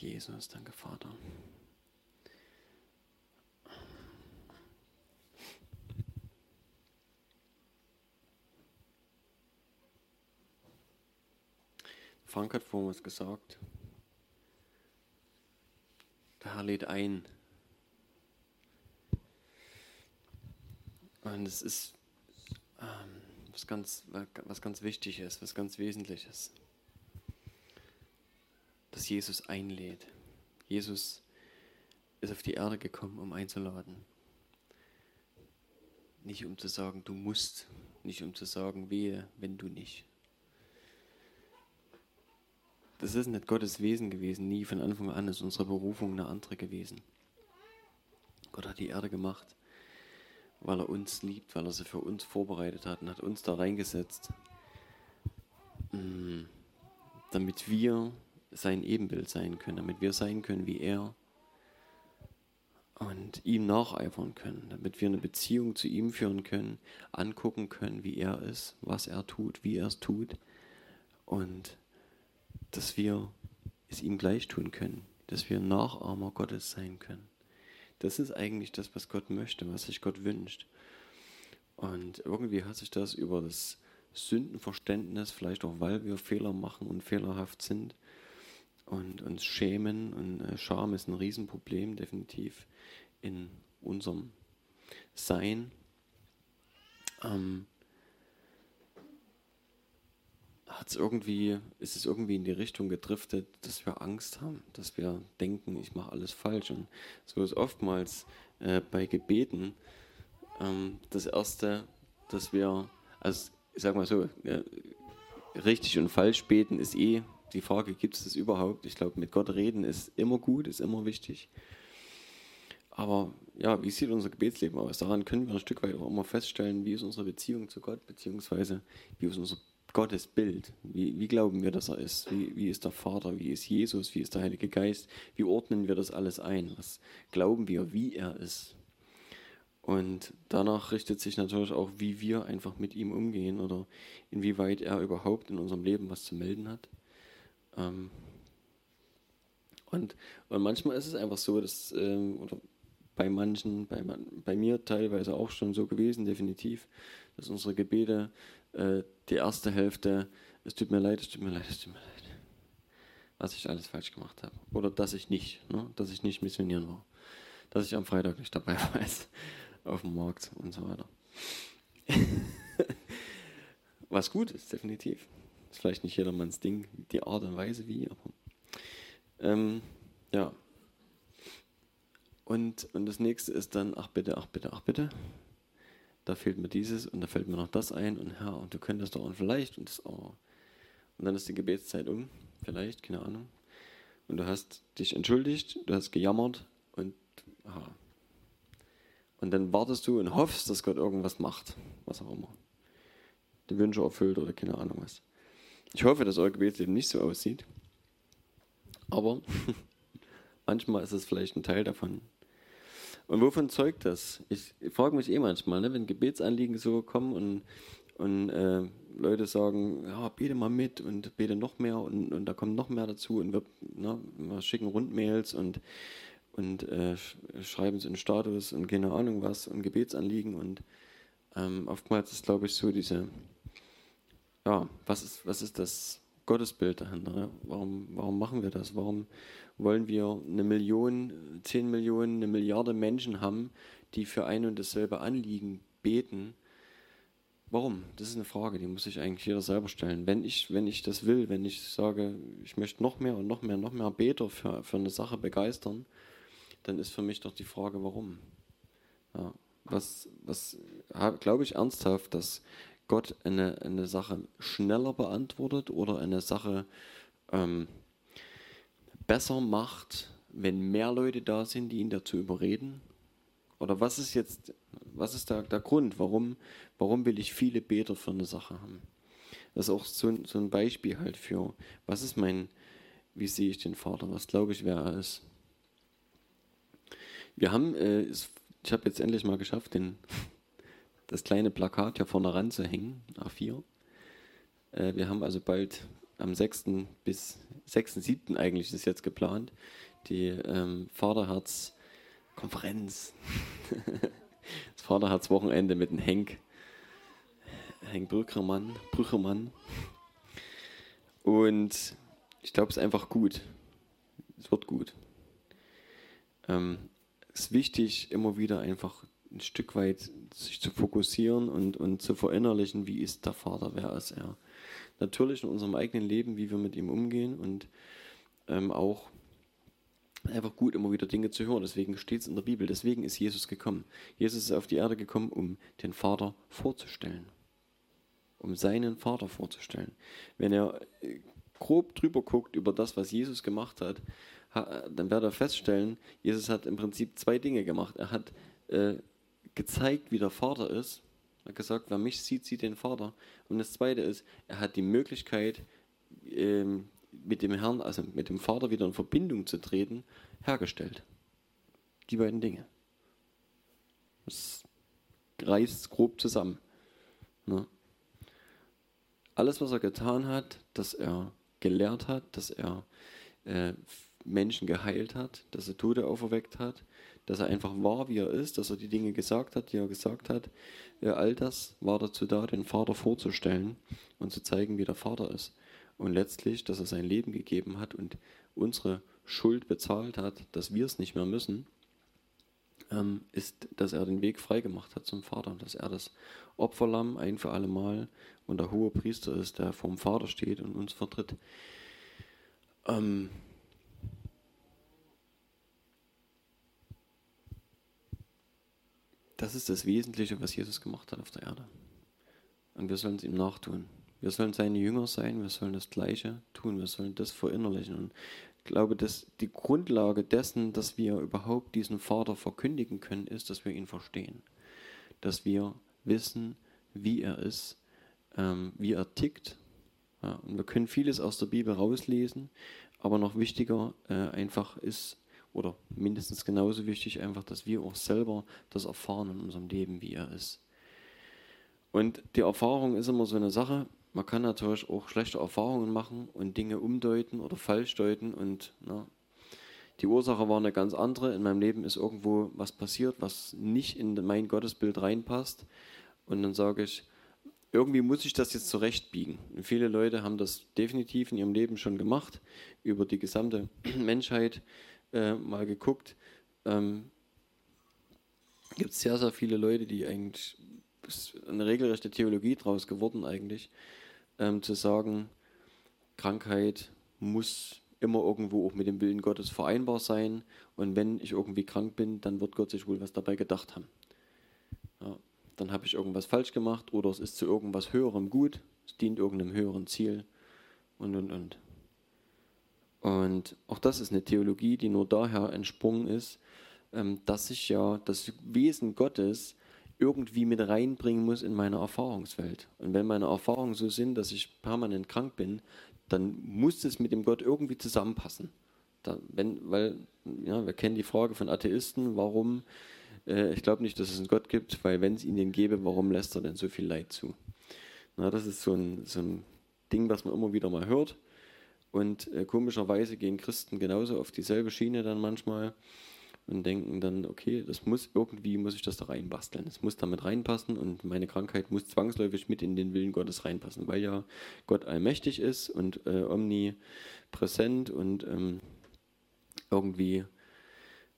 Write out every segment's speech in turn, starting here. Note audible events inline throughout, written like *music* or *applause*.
Jesus, danke Vater. Frank hat vorhin was gesagt. Der Herr lädt ein. Und es ist ähm, was, ganz, was ganz wichtig ist, was ganz Wesentliches. Dass Jesus einlädt. Jesus ist auf die Erde gekommen, um einzuladen. Nicht um zu sagen, du musst, nicht um zu sagen, wehe, wenn du nicht. Das ist nicht Gottes Wesen gewesen, nie von Anfang an ist unsere Berufung eine andere gewesen. Gott hat die Erde gemacht, weil er uns liebt, weil er sie für uns vorbereitet hat und hat uns da reingesetzt, mm, damit wir sein Ebenbild sein können, damit wir sein können wie er und ihm nacheifern können, damit wir eine Beziehung zu ihm führen können, angucken können, wie er ist, was er tut, wie er es tut und dass wir es ihm gleich tun können, dass wir Nachahmer Gottes sein können. Das ist eigentlich das, was Gott möchte, was sich Gott wünscht. Und irgendwie hat sich das über das Sündenverständnis, vielleicht auch weil wir Fehler machen und fehlerhaft sind und uns schämen. Und äh, Scham ist ein Riesenproblem, definitiv in unserem Sein. Ähm, hat's irgendwie, ist es irgendwie in die Richtung gedriftet, dass wir Angst haben, dass wir denken, ich mache alles falsch. Und so ist oftmals äh, bei Gebeten ähm, das Erste, dass wir, also ich sag mal so, ja, richtig und falsch beten ist eh die Frage, gibt es das überhaupt? Ich glaube, mit Gott reden ist immer gut, ist immer wichtig. Aber ja, wie sieht unser Gebetsleben aus? Daran können wir ein Stück weit auch immer feststellen, wie ist unsere Beziehung zu Gott, beziehungsweise wie ist unser Gottes Bild. Wie, wie glauben wir, dass er ist? Wie, wie ist der Vater? Wie ist Jesus? Wie ist der Heilige Geist? Wie ordnen wir das alles ein? Was glauben wir, wie er ist? Und danach richtet sich natürlich auch, wie wir einfach mit ihm umgehen oder inwieweit er überhaupt in unserem Leben was zu melden hat. Ähm und, und manchmal ist es einfach so, dass, ähm, oder bei manchen, bei, bei mir teilweise auch schon so gewesen, definitiv, dass unsere Gebete äh, die erste Hälfte, es tut mir leid, es tut mir leid, es tut mir leid, was ich alles falsch gemacht habe. Oder dass ich nicht, ne, dass ich nicht missionieren war. Dass ich am Freitag nicht dabei *laughs* war auf dem Markt und so weiter. *laughs* was gut ist, definitiv. Ist vielleicht nicht jedermanns Ding, die Art und Weise wie, aber ähm, ja. Und, und das nächste ist dann, ach bitte, ach bitte, ach bitte da fehlt mir dieses und da fällt mir noch das ein und Herr, und du könntest doch und vielleicht und das, oh. Und dann ist die Gebetszeit um, vielleicht, keine Ahnung. Und du hast dich entschuldigt, du hast gejammert und aha. Und dann wartest du und hoffst, dass Gott irgendwas macht, was auch immer. Die Wünsche erfüllt oder keine Ahnung was. Ich hoffe, dass euer Gebetsleben nicht so aussieht. Aber *laughs* manchmal ist es vielleicht ein Teil davon. Und wovon zeugt das? Ich frage mich eh manchmal, ne, wenn Gebetsanliegen so kommen und, und äh, Leute sagen, ja, bete mal mit und bete noch mehr und, und da kommt noch mehr dazu und wir, ne, wir schicken Rundmails und, und äh, schreiben es in Status und keine Ahnung was und Gebetsanliegen und ähm, oftmals ist, glaube ich, so diese, ja, was ist, was ist das Gottesbild dahinter? Ne? Warum, warum machen wir das? Warum, wollen wir eine Million, zehn Millionen, eine Milliarde Menschen haben, die für ein und dasselbe Anliegen beten. Warum? Das ist eine Frage, die muss sich eigentlich jeder selber stellen. Wenn ich, wenn ich das will, wenn ich sage, ich möchte noch mehr und noch mehr, noch mehr Beter für, für eine Sache begeistern, dann ist für mich doch die Frage, warum. Ja, was, was glaube ich ernsthaft, dass Gott eine, eine Sache schneller beantwortet oder eine Sache ähm, besser macht, wenn mehr Leute da sind, die ihn dazu überreden? Oder was ist jetzt, was ist der, der Grund, warum, warum will ich viele Beter für eine Sache haben? Das ist auch so, so ein Beispiel halt für, was ist mein, wie sehe ich den Vater, was glaube ich, wer er ist. Wir haben, äh, ich habe jetzt endlich mal geschafft, den, das kleine Plakat hier vorne ran zu hängen, A4. Äh, wir haben also bald am 6. bis 6.7. eigentlich ist jetzt geplant, die ähm, Vaterherz-Konferenz. *laughs* das Vaterherz-Wochenende mit dem Henk. Henk Brüchermann. Brüchermann. Und ich glaube, es ist einfach gut. Es wird gut. Ähm, es ist wichtig, immer wieder einfach ein Stück weit sich zu fokussieren und, und zu verinnerlichen, wie ist der Vater, wer ist er. Natürlich in unserem eigenen Leben, wie wir mit ihm umgehen und ähm, auch einfach gut, immer wieder Dinge zu hören. Deswegen steht es in der Bibel. Deswegen ist Jesus gekommen. Jesus ist auf die Erde gekommen, um den Vater vorzustellen. Um seinen Vater vorzustellen. Wenn er äh, grob drüber guckt über das, was Jesus gemacht hat, dann wird er feststellen, Jesus hat im Prinzip zwei Dinge gemacht. Er hat äh, gezeigt, wie der Vater ist. Er hat gesagt, wer mich sieht, sieht den Vater. Und das Zweite ist, er hat die Möglichkeit, ähm, mit dem Herrn, also mit dem Vater wieder in Verbindung zu treten, hergestellt. Die beiden Dinge. Das reißt grob zusammen. Ne? Alles, was er getan hat, dass er gelehrt hat, dass er äh, Menschen geheilt hat, dass er Tote auferweckt hat, dass er einfach war, wie er ist, dass er die Dinge gesagt hat, die er gesagt hat. All das war dazu da, den Vater vorzustellen und zu zeigen, wie der Vater ist. Und letztlich, dass er sein Leben gegeben hat und unsere Schuld bezahlt hat, dass wir es nicht mehr müssen, ähm, ist, dass er den Weg freigemacht hat zum Vater, dass er das Opferlamm ein für alle Mal und der hohe Priester ist, der vom Vater steht und uns vertritt. Ähm, Das ist das Wesentliche, was Jesus gemacht hat auf der Erde. Und wir sollen es ihm nachtun. Wir sollen seine Jünger sein, wir sollen das Gleiche tun, wir sollen das verinnerlichen. Und ich glaube, dass die Grundlage dessen, dass wir überhaupt diesen Vater verkündigen können, ist, dass wir ihn verstehen. Dass wir wissen, wie er ist, ähm, wie er tickt. Ja, und wir können vieles aus der Bibel rauslesen, aber noch wichtiger äh, einfach ist, oder mindestens genauso wichtig einfach, dass wir auch selber das erfahren in unserem Leben, wie er ist. Und die Erfahrung ist immer so eine Sache. Man kann natürlich auch schlechte Erfahrungen machen und Dinge umdeuten oder falsch deuten und na, die Ursache war eine ganz andere. In meinem Leben ist irgendwo was passiert, was nicht in mein Gottesbild reinpasst. Und dann sage ich, irgendwie muss ich das jetzt zurechtbiegen. Und viele Leute haben das definitiv in ihrem Leben schon gemacht, über die gesamte *clears throat* Menschheit äh, mal geguckt. Ähm, gibt es sehr, sehr viele Leute, die eigentlich eine regelrechte Theologie draus geworden eigentlich, ähm, zu sagen, Krankheit muss immer irgendwo auch mit dem Willen Gottes vereinbar sein und wenn ich irgendwie krank bin, dann wird Gott sich wohl was dabei gedacht haben. Ja, dann habe ich irgendwas falsch gemacht oder es ist zu irgendwas Höherem gut, es dient irgendeinem höheren Ziel und und und. Und auch das ist eine Theologie, die nur daher entsprungen ist, ähm, dass ich ja das Wesen Gottes irgendwie mit reinbringen muss in meine Erfahrungswelt. Und wenn meine Erfahrungen so sind, dass ich permanent krank bin, dann muss es mit dem Gott irgendwie zusammenpassen. Da, wenn, weil, ja, wir kennen die Frage von Atheisten, warum, äh, ich glaube nicht, dass es einen Gott gibt, weil wenn es ihn den gäbe, warum lässt er denn so viel Leid zu? Na, das ist so ein, so ein Ding, was man immer wieder mal hört. Und äh, komischerweise gehen Christen genauso auf dieselbe Schiene dann manchmal und denken dann, okay, das muss irgendwie, muss ich das da reinbasteln. Es muss damit reinpassen und meine Krankheit muss zwangsläufig mit in den Willen Gottes reinpassen, weil ja Gott allmächtig ist und äh, omnipräsent und ähm, irgendwie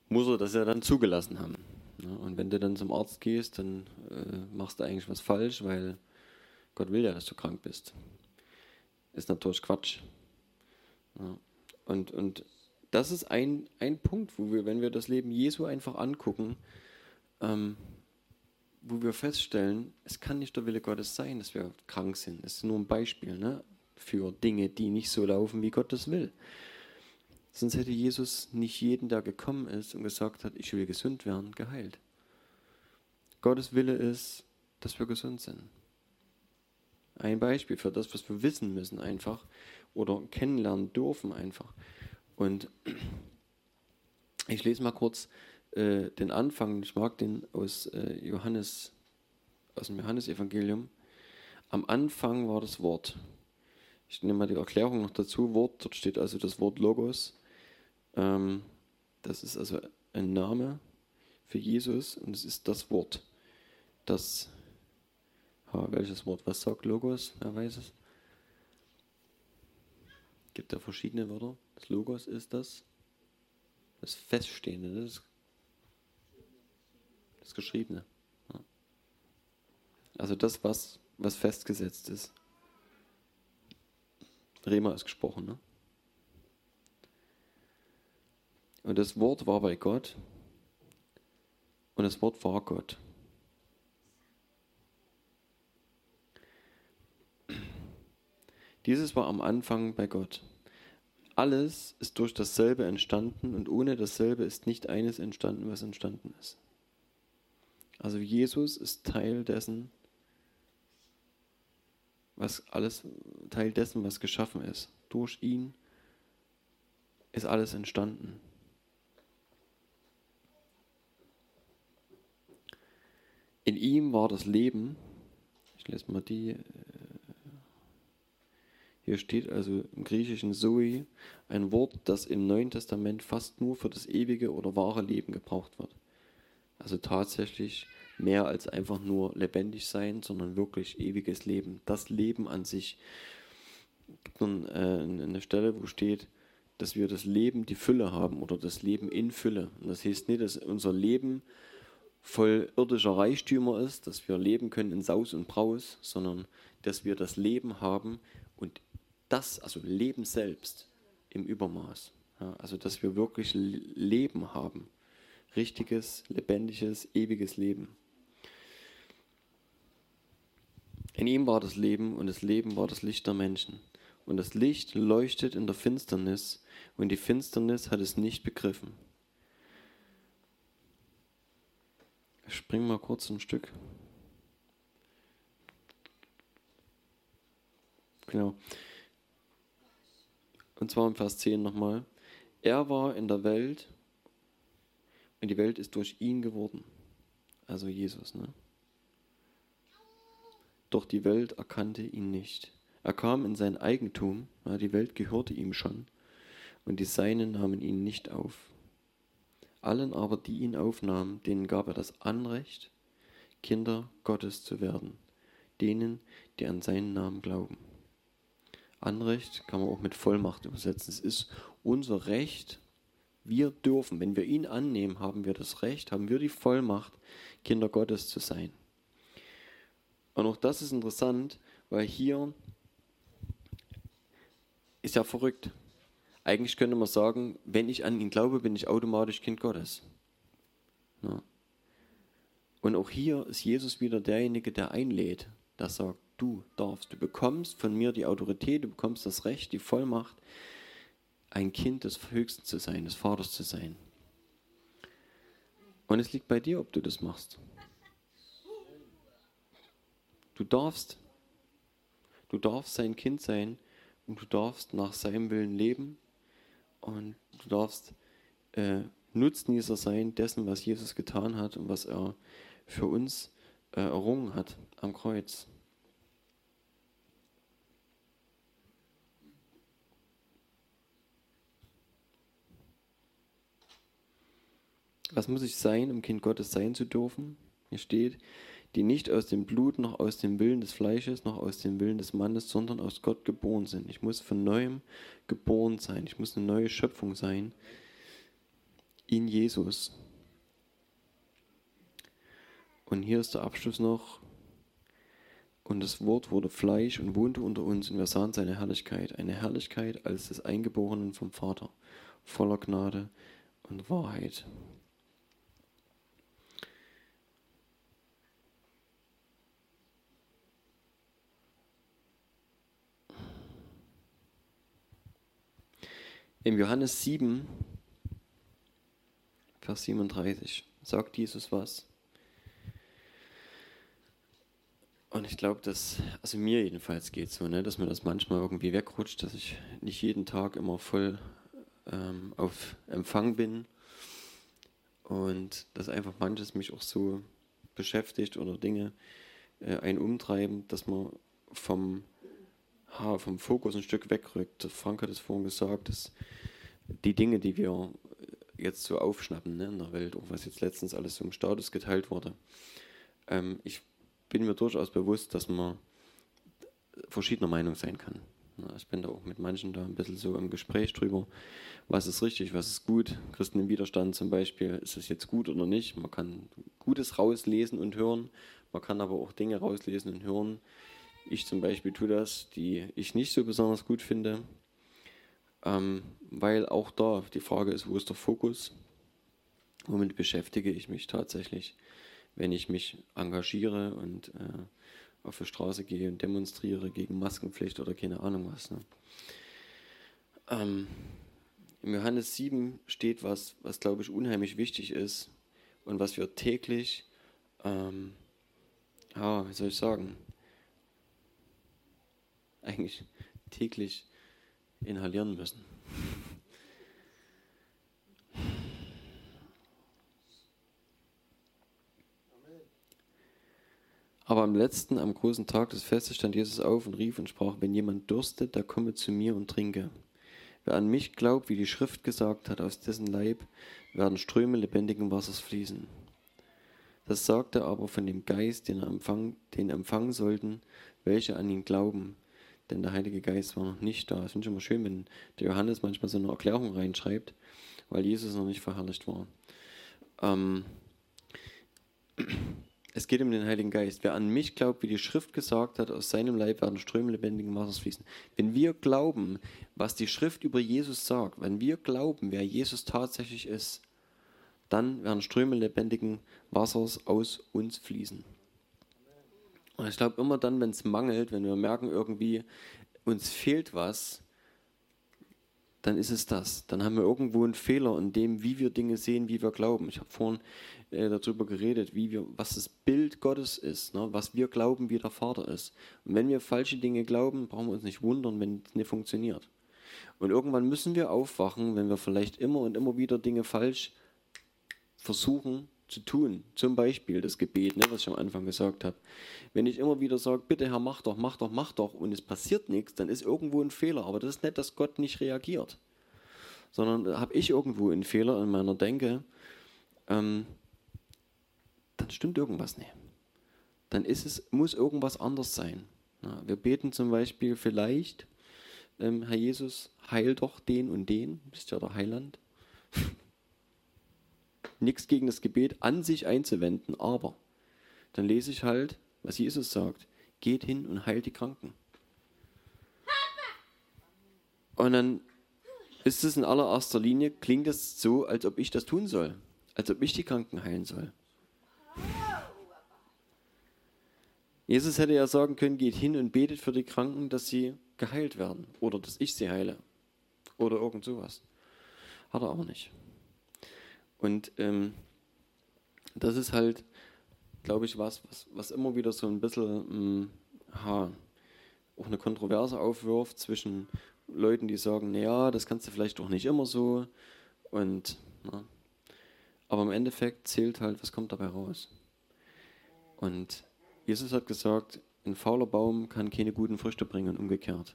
muss er das ja dann zugelassen haben. Ja, und wenn du dann zum Arzt gehst, dann äh, machst du eigentlich was falsch, weil Gott will ja, dass du krank bist. Ist natürlich Quatsch. Ja. Und, und das ist ein, ein Punkt, wo wir, wenn wir das Leben Jesu einfach angucken, ähm, wo wir feststellen, es kann nicht der Wille Gottes sein, dass wir krank sind. Es ist nur ein Beispiel ne, für Dinge, die nicht so laufen, wie Gott das will. Sonst hätte Jesus nicht jeden, der gekommen ist und gesagt hat, ich will gesund werden, geheilt. Gottes Wille ist, dass wir gesund sind. Ein Beispiel für das, was wir wissen müssen einfach oder kennenlernen dürfen einfach. Und ich lese mal kurz äh, den Anfang, ich mag den aus äh, Johannes, aus dem Johannesevangelium. Am Anfang war das Wort. Ich nehme mal die Erklärung noch dazu. Wort, dort steht also das Wort Logos. Ähm, das ist also ein Name für Jesus und es ist das Wort. Das, ha, welches Wort? Was sagt Logos? Wer weiß es? Gibt da verschiedene Wörter. Das Logos ist das, das Feststehende, das, das Geschriebene. Ja. Also das, was, was festgesetzt ist. Rema ist gesprochen, ne? Und das Wort war bei Gott und das Wort war Gott. Dieses war am Anfang bei Gott. Alles ist durch dasselbe entstanden und ohne dasselbe ist nicht eines entstanden, was entstanden ist. Also Jesus ist Teil dessen, was alles Teil dessen, was geschaffen ist. Durch ihn ist alles entstanden. In ihm war das Leben. Ich lese mal die. Hier steht also im Griechischen Zoe, ein Wort, das im Neuen Testament fast nur für das ewige oder wahre Leben gebraucht wird. Also tatsächlich mehr als einfach nur lebendig sein, sondern wirklich ewiges Leben. Das Leben an sich. Es gibt dann äh, eine Stelle, wo steht, dass wir das Leben die Fülle haben oder das Leben in Fülle. Und das heißt nicht, dass unser Leben voll irdischer Reichtümer ist, dass wir leben können in Saus und Braus, sondern dass wir das Leben haben und das, also Leben selbst im Übermaß. Ja, also dass wir wirklich Leben haben. Richtiges, lebendiges, ewiges Leben. In ihm war das Leben und das Leben war das Licht der Menschen. Und das Licht leuchtet in der Finsternis und die Finsternis hat es nicht begriffen. Ich spring mal kurz ein Stück. Genau. Und zwar im Vers 10 nochmal. Er war in der Welt und die Welt ist durch ihn geworden. Also Jesus. Ne? Doch die Welt erkannte ihn nicht. Er kam in sein Eigentum, ja, die Welt gehörte ihm schon, und die Seinen nahmen ihn nicht auf. Allen aber, die ihn aufnahmen, denen gab er das Anrecht, Kinder Gottes zu werden, denen, die an seinen Namen glauben. Anrecht kann man auch mit Vollmacht übersetzen. Es ist unser Recht. Wir dürfen, wenn wir ihn annehmen, haben wir das Recht, haben wir die Vollmacht, Kinder Gottes zu sein. Und auch das ist interessant, weil hier ist ja verrückt. Eigentlich könnte man sagen, wenn ich an ihn glaube, bin ich automatisch Kind Gottes. Und auch hier ist Jesus wieder derjenige, der einlädt, der sagt, du darfst, du bekommst von mir die Autorität, du bekommst das Recht, die Vollmacht, ein Kind des Höchsten zu sein, des Vaters zu sein. Und es liegt bei dir, ob du das machst. Du darfst, du darfst sein Kind sein und du darfst nach seinem Willen leben und du darfst äh, Nutznießer sein dessen, was Jesus getan hat und was er für uns äh, errungen hat am Kreuz. Was muss ich sein, um Kind Gottes sein zu dürfen? Hier steht, die nicht aus dem Blut, noch aus dem Willen des Fleisches, noch aus dem Willen des Mannes, sondern aus Gott geboren sind. Ich muss von neuem geboren sein. Ich muss eine neue Schöpfung sein in Jesus. Und hier ist der Abschluss noch. Und das Wort wurde Fleisch und wohnte unter uns und wir sahen seine Herrlichkeit. Eine Herrlichkeit als des Eingeborenen vom Vater, voller Gnade und Wahrheit. Im Johannes 7, Vers 37 sagt Jesus was. Und ich glaube, dass, also mir jedenfalls geht so, ne, dass mir das manchmal irgendwie wegrutscht, dass ich nicht jeden Tag immer voll ähm, auf Empfang bin und dass einfach manches mich auch so beschäftigt oder Dinge äh, einen umtreiben, dass man vom vom Fokus ein Stück wegrückt. Frank hat es vorhin gesagt, dass die Dinge, die wir jetzt so aufschnappen ne, in der Welt, auch was jetzt letztens alles so im Status geteilt wurde, ähm, ich bin mir durchaus bewusst, dass man verschiedener Meinung sein kann. Ich bin da auch mit manchen da ein bisschen so im Gespräch drüber, was ist richtig, was ist gut. Christen im Widerstand zum Beispiel, ist es jetzt gut oder nicht? Man kann Gutes rauslesen und hören, man kann aber auch Dinge rauslesen und hören. Ich zum Beispiel tue das, die ich nicht so besonders gut finde, ähm, weil auch da die Frage ist, wo ist der Fokus? Womit beschäftige ich mich tatsächlich, wenn ich mich engagiere und äh, auf die Straße gehe und demonstriere gegen Maskenpflicht oder keine Ahnung was. Ne? Ähm, Im Johannes 7 steht was, was glaube ich unheimlich wichtig ist und was wir täglich, ähm, ja, wie soll ich sagen, eigentlich täglich inhalieren müssen. Aber am letzten, am großen Tag des Festes stand Jesus auf und rief und sprach, wenn jemand dürstet, der komme zu mir und trinke. Wer an mich glaubt, wie die Schrift gesagt hat, aus dessen Leib werden Ströme lebendigen Wassers fließen. Das sagte aber von dem Geist, den, er empfang, den empfangen sollten, welche an ihn glauben. Denn der Heilige Geist war noch nicht da. Es finde ich immer schön, wenn der Johannes manchmal so eine Erklärung reinschreibt, weil Jesus noch nicht verherrlicht war. Ähm, es geht um den Heiligen Geist. Wer an mich glaubt, wie die Schrift gesagt hat, aus seinem Leib werden Ströme lebendigen Wassers fließen. Wenn wir glauben, was die Schrift über Jesus sagt, wenn wir glauben, wer Jesus tatsächlich ist, dann werden Ströme lebendigen Wassers aus uns fließen. Und ich glaube, immer dann, wenn es mangelt, wenn wir merken, irgendwie uns fehlt was, dann ist es das. Dann haben wir irgendwo einen Fehler in dem, wie wir Dinge sehen, wie wir glauben. Ich habe vorhin äh, darüber geredet, wie wir, was das Bild Gottes ist, ne? was wir glauben, wie der Vater ist. Und wenn wir falsche Dinge glauben, brauchen wir uns nicht wundern, wenn es nicht funktioniert. Und irgendwann müssen wir aufwachen, wenn wir vielleicht immer und immer wieder Dinge falsch versuchen zu tun. Zum Beispiel das Gebet, ne, was ich am Anfang gesagt habe. Wenn ich immer wieder sage, bitte Herr, mach doch, mach doch, mach doch, und es passiert nichts, dann ist irgendwo ein Fehler. Aber das ist nicht, dass Gott nicht reagiert, sondern habe ich irgendwo einen Fehler in meiner Denke. Ähm, dann stimmt irgendwas nicht. Dann ist es, muss irgendwas anders sein. Ja, wir beten zum Beispiel vielleicht, ähm, Herr Jesus, heil doch den und den, bist ja der Heiland. *laughs* Nichts gegen das Gebet an sich einzuwenden, aber dann lese ich halt, was Jesus sagt. Geht hin und heilt die Kranken. Und dann ist es in allererster Linie, klingt es so, als ob ich das tun soll. Als ob ich die Kranken heilen soll. Jesus hätte ja sagen können, geht hin und betet für die Kranken, dass sie geheilt werden oder dass ich sie heile oder irgend sowas. Hat er auch nicht. Und ähm, das ist halt, glaube ich, was, was, was immer wieder so ein bisschen mh, hm, ha, auch eine Kontroverse aufwirft zwischen Leuten, die sagen, naja, das kannst du vielleicht auch nicht immer so. Und na, aber im Endeffekt zählt halt, was kommt dabei raus. Und Jesus hat gesagt, ein fauler Baum kann keine guten Früchte bringen, umgekehrt.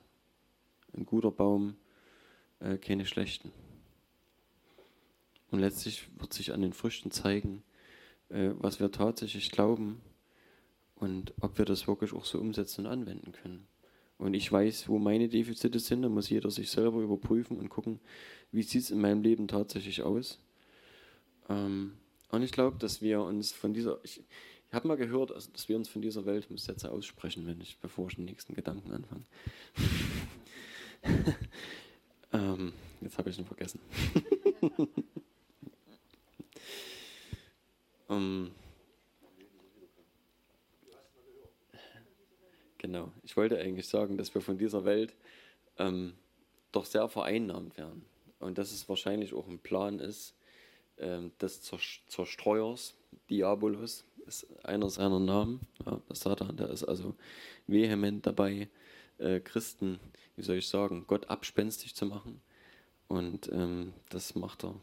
Ein guter Baum äh, keine schlechten. Und letztlich wird sich an den Früchten zeigen, äh, was wir tatsächlich glauben und ob wir das wirklich auch so umsetzen und anwenden können. Und ich weiß, wo meine Defizite sind, da muss jeder sich selber überprüfen und gucken, wie sieht es in meinem Leben tatsächlich aus. Ähm, und ich glaube, dass wir uns von dieser, ich, ich habe mal gehört, also, dass wir uns von dieser Welt, ich muss jetzt aussprechen, wenn ich, bevor ich den nächsten Gedanken anfange. *laughs* ähm, jetzt habe ich ihn vergessen. *laughs* um, ähm, genau, ich wollte eigentlich sagen, dass wir von dieser Welt ähm, doch sehr vereinnahmt werden. Und dass es wahrscheinlich auch ein Plan ist, ähm, des Zerstreuers, Diabolos, ist einer seiner Namen. Ja, der Satan, der ist also vehement dabei, äh, Christen, wie soll ich sagen, Gott abspenstig zu machen. Und ähm, das macht er,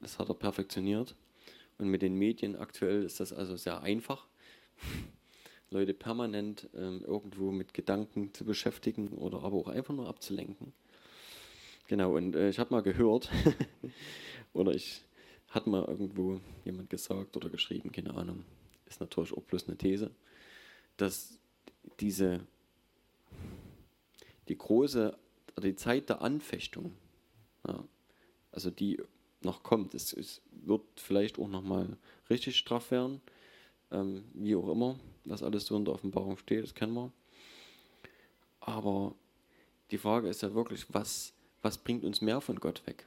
das hat er perfektioniert. Und mit den Medien aktuell ist das also sehr einfach. *laughs* Leute permanent ähm, irgendwo mit Gedanken zu beschäftigen oder aber auch einfach nur abzulenken. Genau, und äh, ich habe mal gehört, *laughs* oder ich hat mal irgendwo jemand gesagt oder geschrieben, keine Ahnung, ist natürlich auch bloß eine These, dass diese, die große, die Zeit der Anfechtung, ja, also die noch kommt, es, es wird vielleicht auch nochmal richtig straff werden, ähm, wie auch immer, was alles so in der Offenbarung steht, das kennen wir. Aber die Frage ist ja wirklich, was, was bringt uns mehr von Gott weg?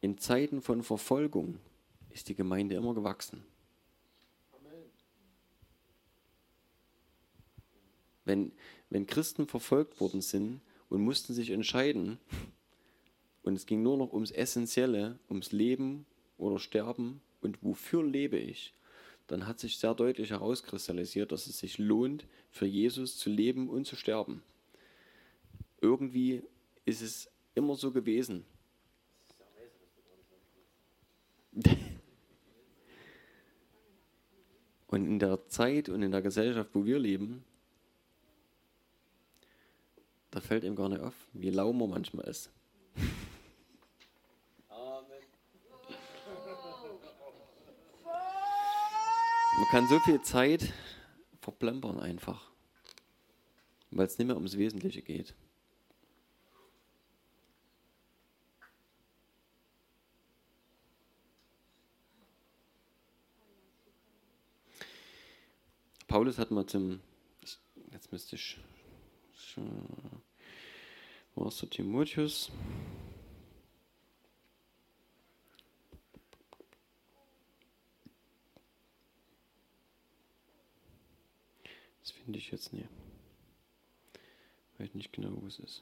In Zeiten von Verfolgung ist die Gemeinde immer gewachsen. Wenn, wenn Christen verfolgt worden sind und mussten sich entscheiden, und es ging nur noch ums Essentielle, ums Leben oder Sterben und wofür lebe ich, dann hat sich sehr deutlich herauskristallisiert, dass es sich lohnt, für Jesus zu leben und zu sterben. Irgendwie ist es immer so gewesen. *laughs* Und in der Zeit und in der Gesellschaft, wo wir leben, da fällt ihm gar nicht auf, wie lau man manchmal ist. Man kann so viel Zeit verplempern einfach, weil es nicht mehr ums Wesentliche geht. Paulus hat mal zum, jetzt müsste ich, wo hast du Timotheus? Das finde ich jetzt nicht. Weiß nicht genau, wo es ist.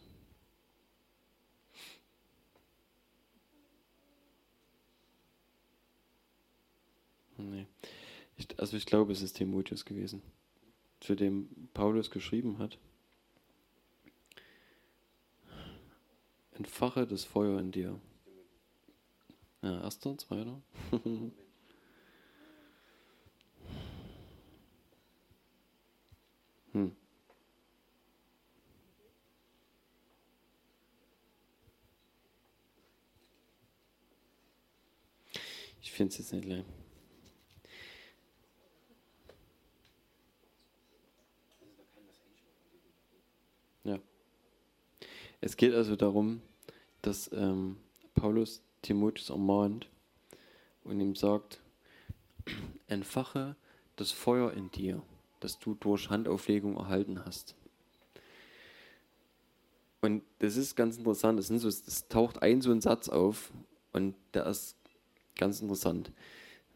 Nee. Ich, also ich glaube, es ist Timotheus gewesen, zu dem Paulus geschrieben hat. Entfache das Feuer in dir. Ja, erster, zweiter. *laughs* hm. Ich finde es jetzt nicht leer. Es geht also darum, dass ähm, Paulus Timotheus ermahnt und ihm sagt, *clears throat* entfache das Feuer in dir, das du durch Handauflegung erhalten hast. Und das ist ganz interessant, es, so, taucht ein so ein Satz auf und der ist ganz interessant.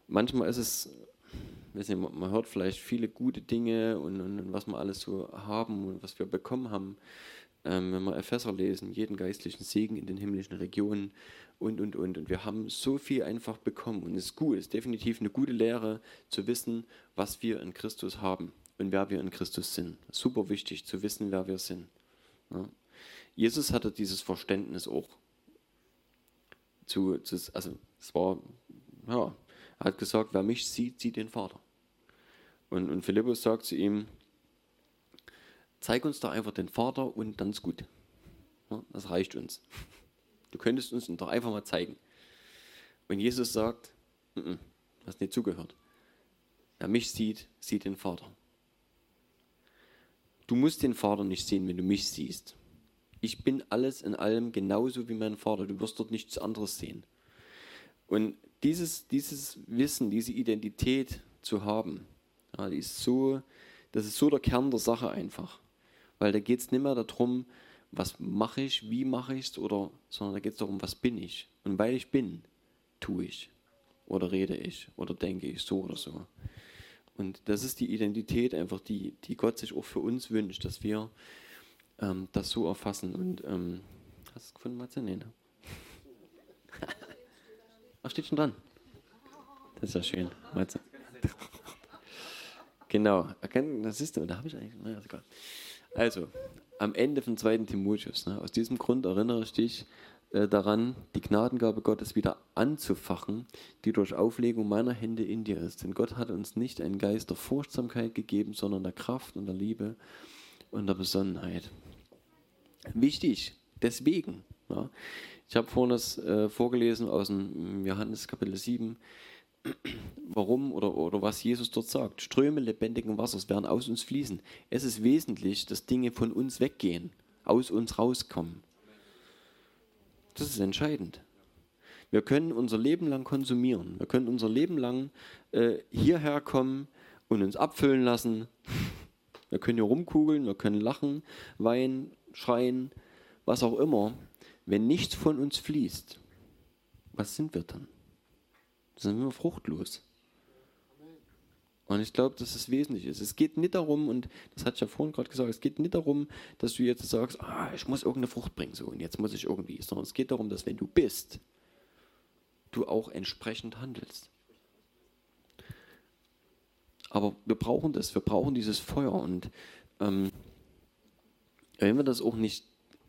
Manchmal ist es, nicht, man hört vielleicht viele gute Dinge und, und, und was wir alles so haben und was wir bekommen haben ähm, wenn wir Epheser lesen, jeden geistlichen Segen in den himmlischen Regionen und, und, und. Und wir haben so viel einfach bekommen. Und es ist gut, es ist definitiv eine gute Lehre zu wissen, was wir in Christus haben und wer wir in Christus sind. Super wichtig zu wissen, wer wir sind. Ja. Jesus hatte dieses Verständnis auch. Zu, zu, also es war, ja, er hat gesagt, wer mich sieht, sieht den Vater. Und, und Philippus sagt zu ihm, zeig uns doch einfach den Vater und dann ist gut. Das reicht uns. Du könntest uns doch einfach mal zeigen. Und Jesus sagt, N -n, hast nicht zugehört. Wer mich sieht, sieht den Vater. Du musst den Vater nicht sehen, wenn du mich siehst. Ich bin alles in allem genauso wie mein Vater. Du wirst dort nichts anderes sehen. Und dieses, dieses Wissen, diese Identität zu haben, ja, die ist so, das ist so der Kern der Sache einfach. Weil da geht es nicht mehr darum, was mache ich, wie mache ich es, sondern da geht es darum, was bin ich. Und weil ich bin, tue ich. Oder rede ich. Oder denke ich so oder so. Und das ist die Identität einfach, die, die Gott sich auch für uns wünscht, dass wir ähm, das so erfassen. Und ähm, hast du es gefunden, Matze? Nee, ne? *laughs* Ach, steht schon dran. Das ist ja schön, Matze. *laughs* genau, das ist, da habe ich eigentlich, naja, ist egal. Also, am Ende von 2. Timotheus, ne, aus diesem Grund erinnere ich dich äh, daran, die Gnadengabe Gottes wieder anzufachen, die durch Auflegung meiner Hände in dir ist. Denn Gott hat uns nicht einen Geist der Furchtsamkeit gegeben, sondern der Kraft und der Liebe und der Besonnenheit. Wichtig, deswegen. Ja. Ich habe vorhin das äh, vorgelesen aus dem Johannes Kapitel 7, warum oder, oder was Jesus dort sagt. Ströme lebendigen Wassers werden aus uns fließen. Es ist wesentlich, dass Dinge von uns weggehen, aus uns rauskommen. Das ist entscheidend. Wir können unser Leben lang konsumieren. Wir können unser Leben lang äh, hierher kommen und uns abfüllen lassen. *laughs* Wir können hier rumkugeln, wir können lachen, weinen, schreien, was auch immer. Wenn nichts von uns fließt, was sind wir dann? Sind wir fruchtlos. Und ich glaube, dass es wesentlich ist. Es geht nicht darum, und das hatte ich ja vorhin gerade gesagt, es geht nicht darum, dass du jetzt sagst, ah, ich muss irgendeine Frucht bringen, so, und jetzt muss ich irgendwie, sondern es geht darum, dass wenn du bist, du auch entsprechend handelst. Aber wir brauchen das, wir brauchen dieses Feuer und ähm, wenn wir das auch nicht,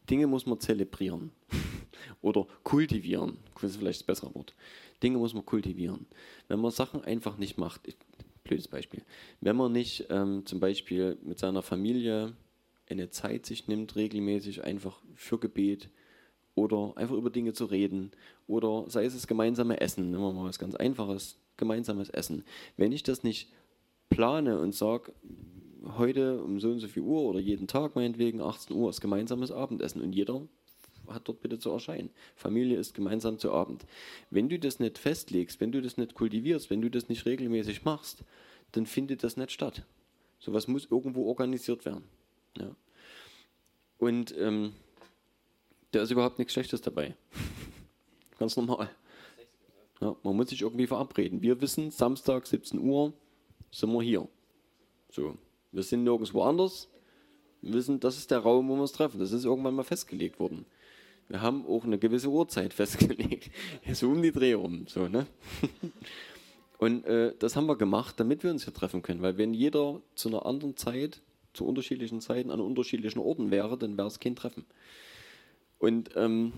Dinge muss man zelebrieren *laughs* oder kultivieren, das ist vielleicht das bessere Wort. Dinge muss man kultivieren. Wenn man Sachen einfach nicht macht, blödes Beispiel, wenn man nicht ähm, zum Beispiel mit seiner Familie eine Zeit sich nimmt, regelmäßig einfach für Gebet oder einfach über Dinge zu reden oder sei es das gemeinsame Essen, nehmen wir mal was ganz Einfaches, gemeinsames Essen. Wenn ich das nicht plane und sage, heute um so und so viel Uhr oder jeden Tag meinetwegen 18 Uhr ist gemeinsames Abendessen und jeder hat dort bitte zu erscheinen. Familie ist gemeinsam zu Abend. Wenn du das nicht festlegst, wenn du das nicht kultivierst, wenn du das nicht regelmäßig machst, dann findet das nicht statt. Sowas muss irgendwo organisiert werden. Ja. Und ähm, da ist überhaupt nichts Schlechtes dabei. *laughs* Ganz normal. Ja, man muss sich irgendwie verabreden. Wir wissen, Samstag 17 Uhr sind wir hier. So, wir sind nirgendwo anders. Wir wissen, das ist der Raum, wo wir uns treffen. Das ist irgendwann mal festgelegt worden wir haben auch eine gewisse Uhrzeit *laughs* festgelegt. so um die Dreh rum. So, ne? *laughs* Und äh, das haben wir gemacht, damit wir uns hier treffen können. Weil wenn jeder zu einer anderen Zeit, zu unterschiedlichen Zeiten an unterschiedlichen Orten wäre, dann wäre es kein Treffen. Und ähm,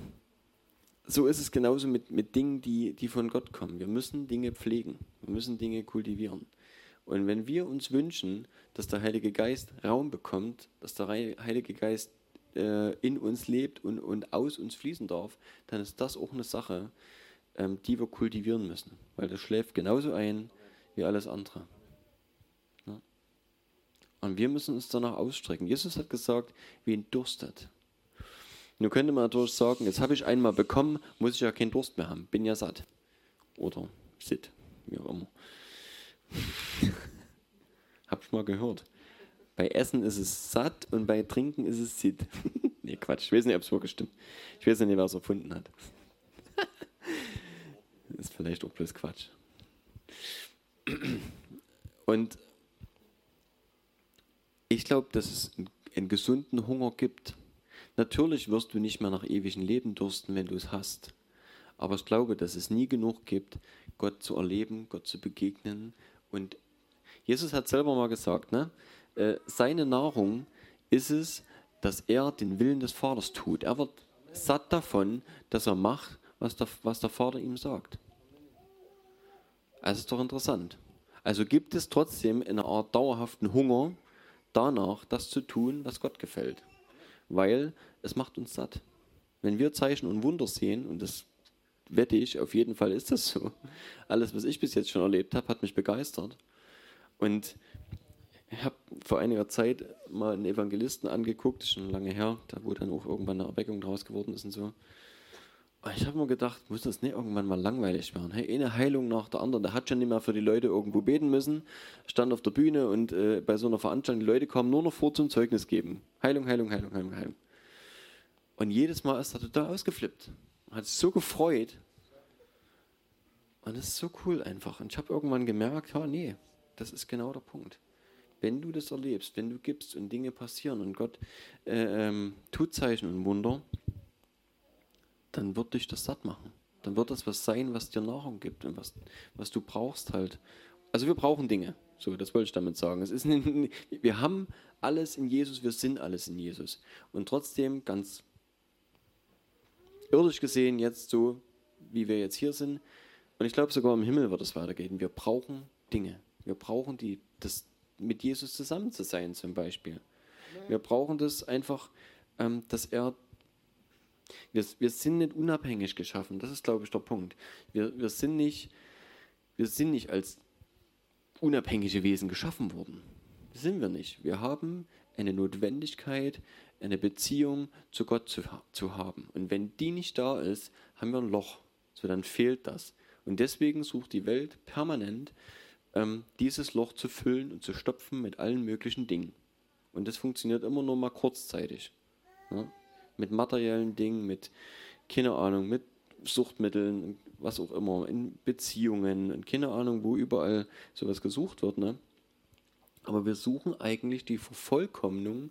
so ist es genauso mit, mit Dingen, die, die von Gott kommen. Wir müssen Dinge pflegen. Wir müssen Dinge kultivieren. Und wenn wir uns wünschen, dass der Heilige Geist Raum bekommt, dass der Heilige Geist äh, in uns lebt und, und aus uns fließen darf, dann ist das auch eine Sache, ähm, die wir kultivieren müssen. Weil das schläft genauso ein wie alles andere. Ja. Und wir müssen uns danach ausstrecken. Jesus hat gesagt, wen durstet. Nun könnte man natürlich sagen, jetzt habe ich einmal bekommen, muss ich ja keinen Durst mehr haben, bin ja satt. Oder sitt, wie auch immer. *laughs* Hab ich mal gehört. Bei Essen ist es satt und bei Trinken ist es sitt. *laughs* nee, Quatsch. Ich weiß nicht, ob es wirklich stimmt. Ich weiß nicht, wer es erfunden hat. *laughs* ist vielleicht auch bloß Quatsch. Und ich glaube, dass es einen gesunden Hunger gibt. Natürlich wirst du nicht mehr nach ewigem Leben dursten, wenn du es hast. Aber ich glaube, dass es nie genug gibt, Gott zu erleben, Gott zu begegnen. Und Jesus hat selber mal gesagt, ne? Äh, seine Nahrung ist es, dass er den Willen des Vaters tut. Er wird satt davon, dass er macht, was der, was der Vater ihm sagt. Also ist doch interessant. Also gibt es trotzdem eine Art dauerhaften Hunger danach, das zu tun, was Gott gefällt. Weil es macht uns satt. Wenn wir Zeichen und Wunder sehen, und das wette ich, auf jeden Fall ist das so. Alles, was ich bis jetzt schon erlebt habe, hat mich begeistert. Und ich habe vor einiger Zeit mal einen Evangelisten angeguckt, schon lange her, da wo dann auch irgendwann eine Erweckung draus geworden ist und so. Und ich habe mir gedacht, muss das nicht irgendwann mal langweilig werden? Hey, eine Heilung nach der anderen. Der hat schon nicht mehr für die Leute irgendwo beten müssen, stand auf der Bühne und äh, bei so einer Veranstaltung, die Leute kamen nur noch vor zum Zeugnis geben. Heilung, Heilung, Heilung, Heilung, Heilung. Und jedes Mal ist er total ausgeflippt. Hat sich so gefreut. Und das ist so cool einfach. Und ich habe irgendwann gemerkt, ja, nee, das ist genau der Punkt. Wenn du das erlebst, wenn du gibst und Dinge passieren und Gott äh, ähm, tut Zeichen und Wunder, dann wird dich das satt machen. Dann wird das was sein, was dir Nahrung gibt und was, was du brauchst halt. Also wir brauchen Dinge. So, das wollte ich damit sagen. Es ist *laughs* wir haben alles in Jesus, wir sind alles in Jesus. Und trotzdem ganz irdisch gesehen jetzt so, wie wir jetzt hier sind. Und ich glaube, sogar im Himmel wird es weitergehen. Wir brauchen Dinge. Wir brauchen die, das mit Jesus zusammen zu sein zum Beispiel. Wir brauchen das einfach, ähm, dass er wir, wir sind nicht unabhängig geschaffen, das ist, glaube ich, der Punkt. Wir, wir, sind nicht, wir sind nicht als unabhängige Wesen geschaffen worden. Das sind wir nicht. Wir haben eine Notwendigkeit, eine Beziehung zu Gott zu, zu haben. Und wenn die nicht da ist, haben wir ein Loch. So, dann fehlt das. Und deswegen sucht die Welt permanent, ähm, dieses Loch zu füllen und zu stopfen mit allen möglichen Dingen. Und das funktioniert immer nur mal kurzzeitig. Ja? Mit materiellen Dingen, mit, keine Ahnung, mit Suchtmitteln, was auch immer, in Beziehungen, in keine Ahnung, wo überall sowas gesucht wird. Ne? Aber wir suchen eigentlich die Vervollkommnung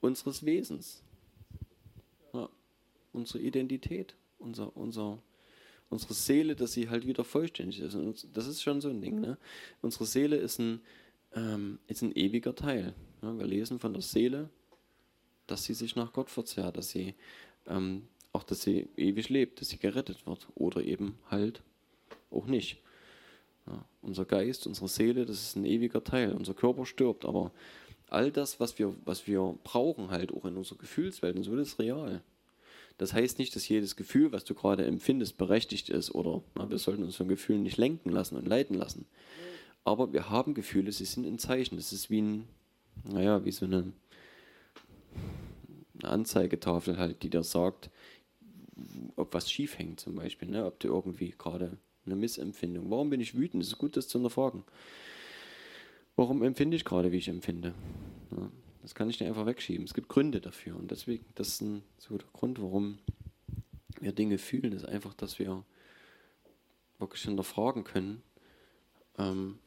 unseres Wesens. Ja, unsere Identität, unser, unser, unsere Seele, dass sie halt wieder vollständig ist. Und das ist schon so ein Ding. Ne? Unsere Seele ist ein, ähm, ist ein ewiger Teil. Ja, wir lesen von der Seele, dass sie sich nach Gott verzehrt, dass sie ähm, auch, dass sie ewig lebt, dass sie gerettet wird oder eben halt auch nicht. Ja, unser Geist, unsere Seele, das ist ein ewiger Teil. Unser Körper stirbt, aber all das, was wir, was wir brauchen, halt auch in unserer Gefühlswelt und so, das ist real. Das heißt nicht, dass jedes Gefühl, was du gerade empfindest, berechtigt ist oder na, wir sollten uns von Gefühlen nicht lenken lassen und leiten lassen. Aber wir haben Gefühle, sie sind ein Zeichen. Das ist wie ein, naja, wie so eine, eine Anzeigetafel halt, die dir sagt, ob was schief hängt zum Beispiel, ne? ob du irgendwie gerade eine Missempfindung. Warum bin ich wütend? Es ist gut, das zu hinterfragen. Warum empfinde ich gerade, wie ich empfinde? Ja, das kann ich nicht einfach wegschieben. Es gibt Gründe dafür. Und deswegen, das ist ein, so der Grund, warum wir Dinge fühlen, ist einfach, dass wir wirklich hinterfragen können, ähm,